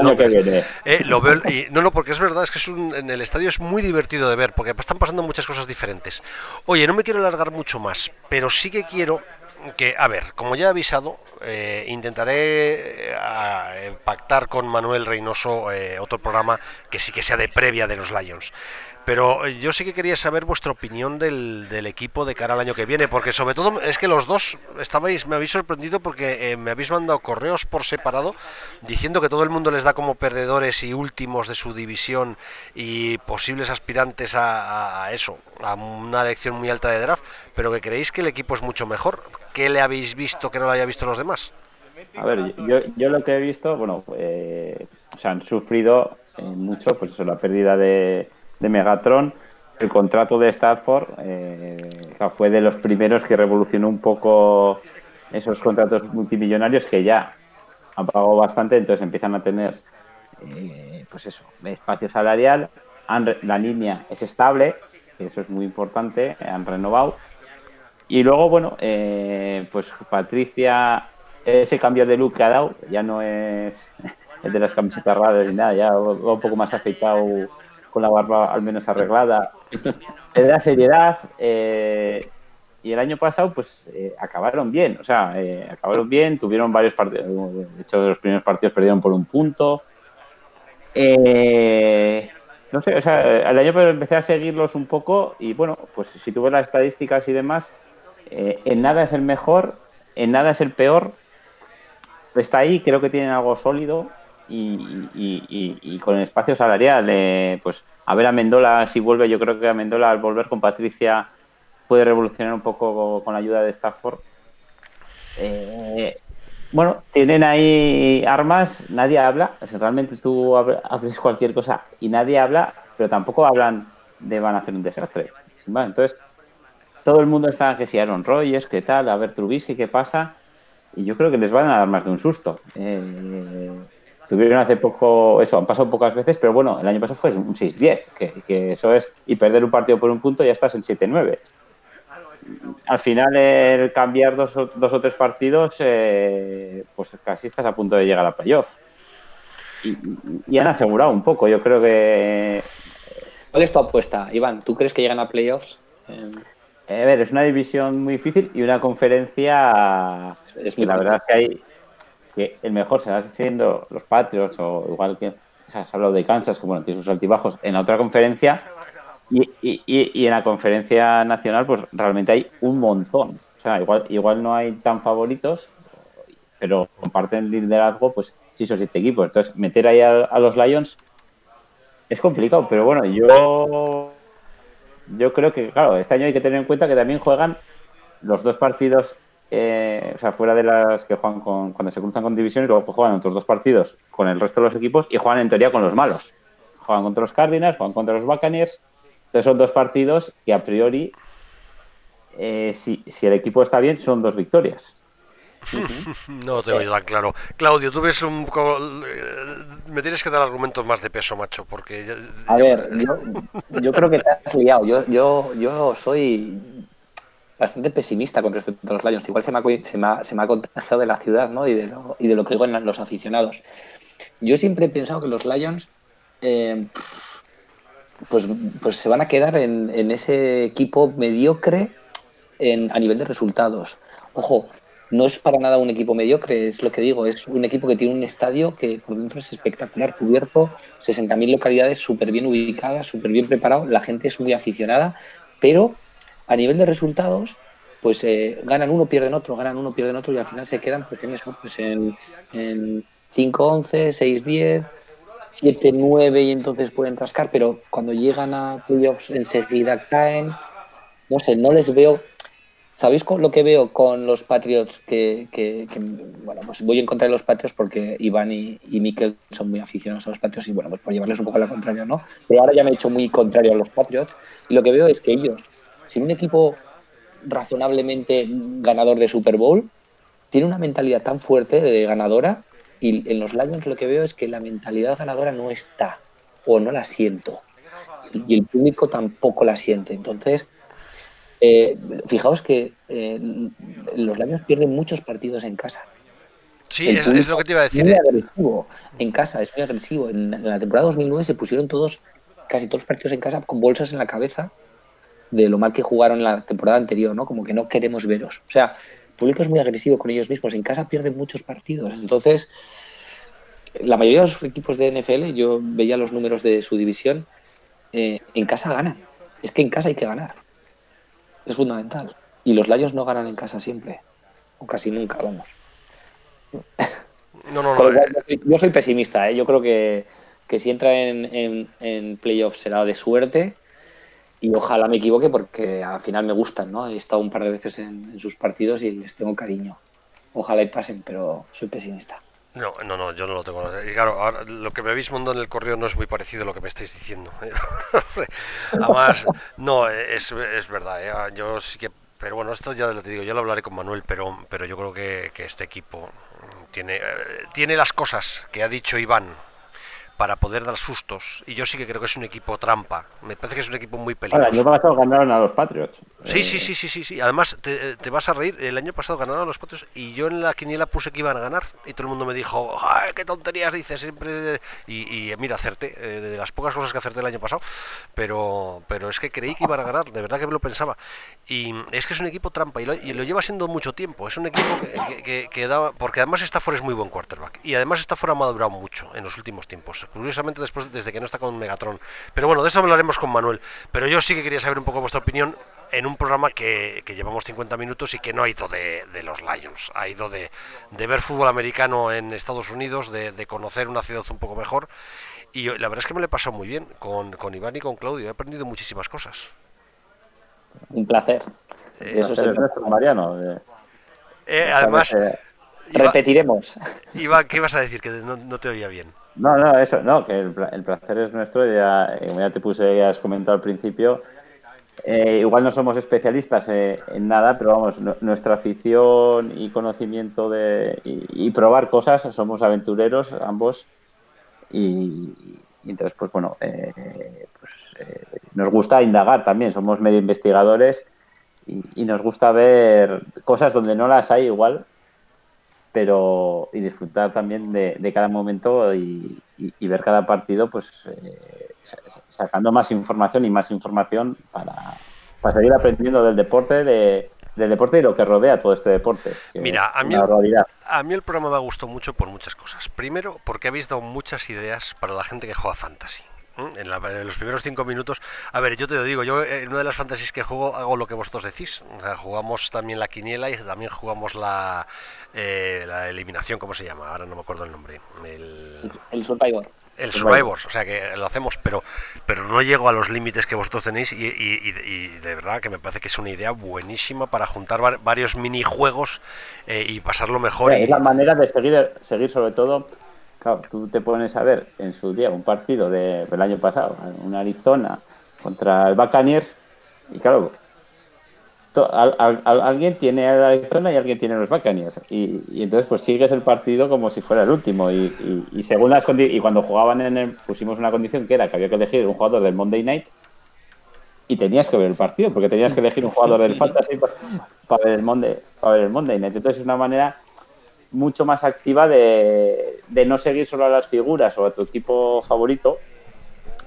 eh, lo veo. Y, no, no, porque es verdad, es que es en el estadio es muy divertido de ver, porque están pasando muchas cosas diferentes. Oye, no me quiero alargar mucho más, pero sí que quiero que, a ver, como ya he avisado, eh, intentaré eh, pactar con Manuel Reynoso otro programa que sí que sea de previa de los Lions. Pero yo sí que quería saber vuestra opinión del, del, equipo de cara al año que viene, porque sobre todo es que los dos estabais, me habéis sorprendido porque eh, me habéis mandado correos por separado diciendo que todo el mundo les da como perdedores y últimos de su división y posibles aspirantes a, eso, a una elección muy alta de draft, pero que creéis que el equipo es mucho mejor. ¿Qué le habéis visto que no lo haya visto los demás? A ver, yo, yo lo que he visto, bueno, eh, han sufrido eh, mucho, pues eso, la pérdida de de Megatron. El contrato de Stafford eh, fue de los primeros que revolucionó un poco esos contratos multimillonarios que ya han pagado bastante, entonces empiezan a tener, eh, pues eso, espacio salarial, la línea es estable, eso es muy importante, han renovado. Y luego, bueno, eh, pues Patricia, ese cambio de look que ha dado, ya no es el de las camisetas raras ni nada, ya va un poco más afeitado, con la barba al menos arreglada. Es de seriedad. Eh, y el año pasado, pues eh, acabaron bien, o sea, acabaron bien, tuvieron varios partidos, de hecho, los primeros partidos perdieron por un punto. Eh, no sé, o sea, el año pasado empecé a seguirlos un poco y bueno, pues si tuve las estadísticas y demás, eh, en nada es el mejor, en nada es el peor. Está ahí, creo que tienen algo sólido y, con el espacio salarial, eh, pues a ver a Mendola si vuelve, yo creo que a Mendola al volver con Patricia puede revolucionar un poco con la ayuda de Stafford. Eh, bueno, tienen ahí armas, nadie habla. realmente tú hables cualquier cosa y nadie habla, pero tampoco hablan de van a hacer un desastre. Entonces, todo el mundo está que si Aaron Rodgers, qué tal, a ver Trubisky, qué pasa. Y yo creo que les van a dar más de un susto. Eh, tuvieron hace poco, eso, han pasado pocas veces, pero bueno, el año pasado fue un 6-10, que, que, eso es, y perder un partido por un punto ya estás en 7-9 al final el cambiar dos, dos o tres partidos, eh, pues casi estás a punto de llegar a playoff. Y, han asegurado un poco, yo creo que... ¿Cuál es tu apuesta, Iván? ¿Tú crees que llegan a playoffs? Eh, a ver, es una división muy difícil y una conferencia... Es muy la verdad es que hay... Que el mejor se va siendo los Patriots o igual que... O sea, se ha hablado de Kansas, que bueno, tiene sus altibajos. En la otra conferencia y, en la conferencia nacional, pues realmente hay un montón. O sea, igual, igual no hay tan favoritos, pero comparten liderazgo, pues sí son siete equipos. Entonces, meter ahí a, los Lions es complicado, pero bueno, yo yo creo que, claro, este año hay que tener en cuenta que también juegan los dos partidos, eh, o sea, fuera de las que juegan con, cuando se cruzan con división y luego juegan otros dos partidos con el resto de los equipos y juegan en teoría con los malos. Juegan contra los Cardinals, juegan contra los Buccaneers entonces son dos partidos que a priori, eh, si, el equipo está bien, son dos victorias. No te voy tan claro. Claudio, tú ves un poco... Eh, me tienes que dar argumentos más de peso, macho, porque... A ver, yo, creo que te has liado. Yo, yo, yo soy bastante pesimista con respecto a los Lions. Igual se me ha, contagiado de la ciudad ¿no? y, de lo, que digo los aficionados. Yo siempre he pensado que los Lions... Eh, pues, pues se van a quedar en, en ese equipo mediocre en, a nivel de resultados. Ojo, no es para nada un equipo mediocre, es lo que digo, es un equipo que tiene un estadio que por dentro es espectacular, cubierto, 60.000 localidades súper bien ubicadas, súper bien preparado, la gente es muy aficionada, pero a nivel de resultados, pues eh, ganan uno, pierden otro, ganan uno, pierden otro y al final se quedan pues, pues en, en 5-11, 6-10, 7, 9 y entonces pueden rascar, pero cuando llegan a playoffs enseguida caen. No sé, no les veo. ¿Sabéis lo que veo con los Patriots? Que, bueno, pues voy en contra de los Patriots porque Iván y, y Mikel son muy aficionados a los Patriots y bueno, pues por llevarles un poco a la contraria, ¿no? Pero ahora ya me he hecho muy contrario a los Patriots y lo que veo es que ellos, sin un equipo razonablemente ganador de Super Bowl, tiene una mentalidad tan fuerte de ganadora y en los Lions lo que veo es que la mentalidad ganadora no está o no la siento. Y el público tampoco la siente. Entonces, eh, fijaos que eh, los Lions pierden muchos partidos en casa. Sí, es, lo que te iba a decir. Es muy eh. agresivo en casa, es muy agresivo. En, en, la temporada 2009 se pusieron todos, casi todos los partidos en casa con bolsas en la cabeza de lo mal que jugaron en la temporada anterior, ¿no? Como que no queremos veros. O sea, el público es muy agresivo con ellos mismos. En casa pierden muchos partidos. Entonces, la mayoría de los equipos de NFL, yo veía los números de su división, eh, en casa ganan. Es que en casa hay que ganar. Es fundamental. Y los Lions no ganan en casa siempre. O casi nunca, vamos. No, no, no. Eh. Yo soy pesimista. ¿eh? Yo creo que, si entra en, en playoffs será de suerte y ojalá me equivoque porque al final me gustan, ¿no? He estado un par de veces en, sus partidos y les tengo cariño. Ojalá y pasen, pero soy pesimista. No, no, no, yo no lo tengo. Y claro, ahora, lo que me habéis mandado en el correo no es muy parecido a lo que me estáis diciendo. Además, no, es, es verdad. ¿eh? Yo sí que Pero bueno, esto ya te digo, yo lo hablaré con Manuel, pero, pero yo creo que, que este equipo tiene, eh, tiene las cosas que ha dicho Iván para poder dar sustos. Y yo sí que creo que es un equipo trampa. Me parece que es un equipo muy peligroso. el año pasado ganaron a los Patriots. Sí, sí, sí, sí, sí, sí. Además, te, te, vas a reír. El año pasado ganaron a los Patriots y yo en la quiniela puse que iban a ganar. Y todo el mundo me dijo, ¡ay, qué tonterías dices siempre! Y, y mira, acerté. Eh, de las pocas cosas que acerté el año pasado. Pero, pero es que creí que iban a ganar. De verdad que me lo pensaba. Y es que es un equipo trampa. Y lo, y lo lleva siendo mucho tiempo. Es un equipo que, que, que, da... Porque además Stafford es muy buen quarterback. Y además Stafford ha madurado mucho en los últimos tiempos. Curiosamente después desde que no está con Megatron. Pero bueno, de eso hablaremos con Manuel. Pero yo sí que quería saber un poco vuestra opinión en un programa que, que llevamos 50 minutos y que no ha ido de, de los Lions, ha ido de, de, ver fútbol americano en Estados Unidos, de, de, conocer una ciudad un poco mejor. Y la verdad es que me lo he pasado muy bien con, con Iván y con Claudio, he aprendido muchísimas cosas. Un placer. Eh, Eso es el Mariano. Eh, eh, además, Iván, repetiremos. Iván, ¿qué ibas a decir? Que no, no te oía bien. No, no, eso, no, que el, el placer es nuestro, ya, ya te puse, ya has comentado al principio, eh, igual no somos especialistas eh, en nada, pero vamos, nuestra afición y conocimiento de, y, probar cosas, somos aventureros ambos y, entonces, pues bueno, eh, pues, nos gusta indagar también, somos medio investigadores y, nos gusta ver cosas donde no las hay igual pero y disfrutar también de, de cada momento y, y, y, ver cada partido pues eh, sacando más información y más información para, para seguir aprendiendo del deporte de, del deporte y lo que rodea todo este deporte. Mira, a mí, a mí el programa me gustó mucho por muchas cosas. Primero, porque habéis dado muchas ideas para la gente que juega fantasy. En, la, en, los primeros cinco minutos. A ver, yo te lo digo, yo en una de las fantasies que juego hago lo que vosotros decís. O sea, jugamos también la quiniela y también jugamos la, eh, la eliminación, ¿cómo se llama? Ahora no me acuerdo el nombre. El, el Survivor. El Survivor, o sea que lo hacemos, pero, pero no llego a los límites que vosotros tenéis y, y, y, y, de verdad que me parece que es una idea buenísima para juntar varios minijuegos eh, y pasarlo mejor. Es la manera de seguir, seguir sobre todo Claro, tú te pones a ver en su día un partido de, del año pasado, un Arizona contra el Buccaneers, y claro, to, al, al, alguien tiene el Arizona y alguien tiene los Buccaneers, y, y, entonces pues sigues el partido como si fuera el último, y, y según las y cuando jugaban en el, pusimos una condición que era que había que elegir un jugador del Monday Night, y tenías que ver el partido, porque tenías que elegir un jugador del Fantasy para, para, ver el Monday, para ver el Monday Night, entonces es una manera mucho más activa de, no seguir solo a las figuras o a tu equipo favorito,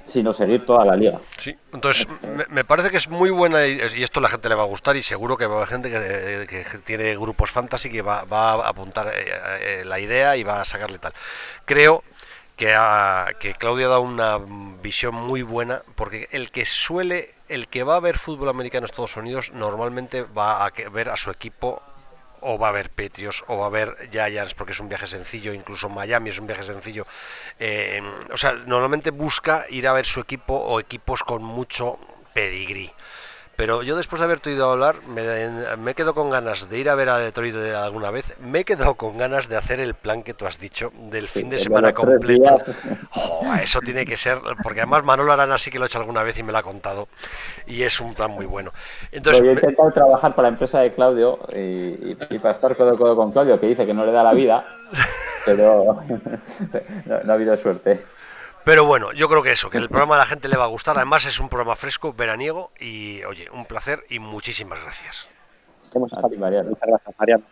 sino seguir toda la liga. Sí, entonces me, parece que es muy buena y, esto a la gente le va a gustar y seguro que va a haber gente que, tiene grupos fantasy que va, va a apuntar eh, eh, la idea y va a sacarle tal. Creo que, ha, que Claudia ha dado una visión muy buena porque el que suele, el que va a ver fútbol americano en Estados Unidos normalmente va a ver a su equipo o va a haber Patriots o va a haber Giants porque es un viaje sencillo, incluso Miami es un viaje sencillo. Eh, o sea, normalmente busca ir a ver su equipo o equipos con mucho pedigrí. Pero yo después de haberte oído hablar, me, me quedo con ganas de ir a ver a Detroit alguna vez. Me he quedado con ganas de hacer el plan que tú has dicho del fin de semana completo. Oh, eso tiene que ser, porque además Manolo Arana sí que lo ha hecho alguna vez y me lo ha contado. Y es un plan muy bueno. Entonces, yo he intentado me... trabajar para la empresa de Claudio y, y, y, para estar codo a codo con Claudio, que dice que no le da la vida, pero no, no ha habido suerte. Pero bueno, yo creo que eso, que el programa a la gente le va a gustar. Además es un programa fresco, veraniego y, oye, un placer y muchísimas gracias. Hemos estado, Muchas gracias, Mariano.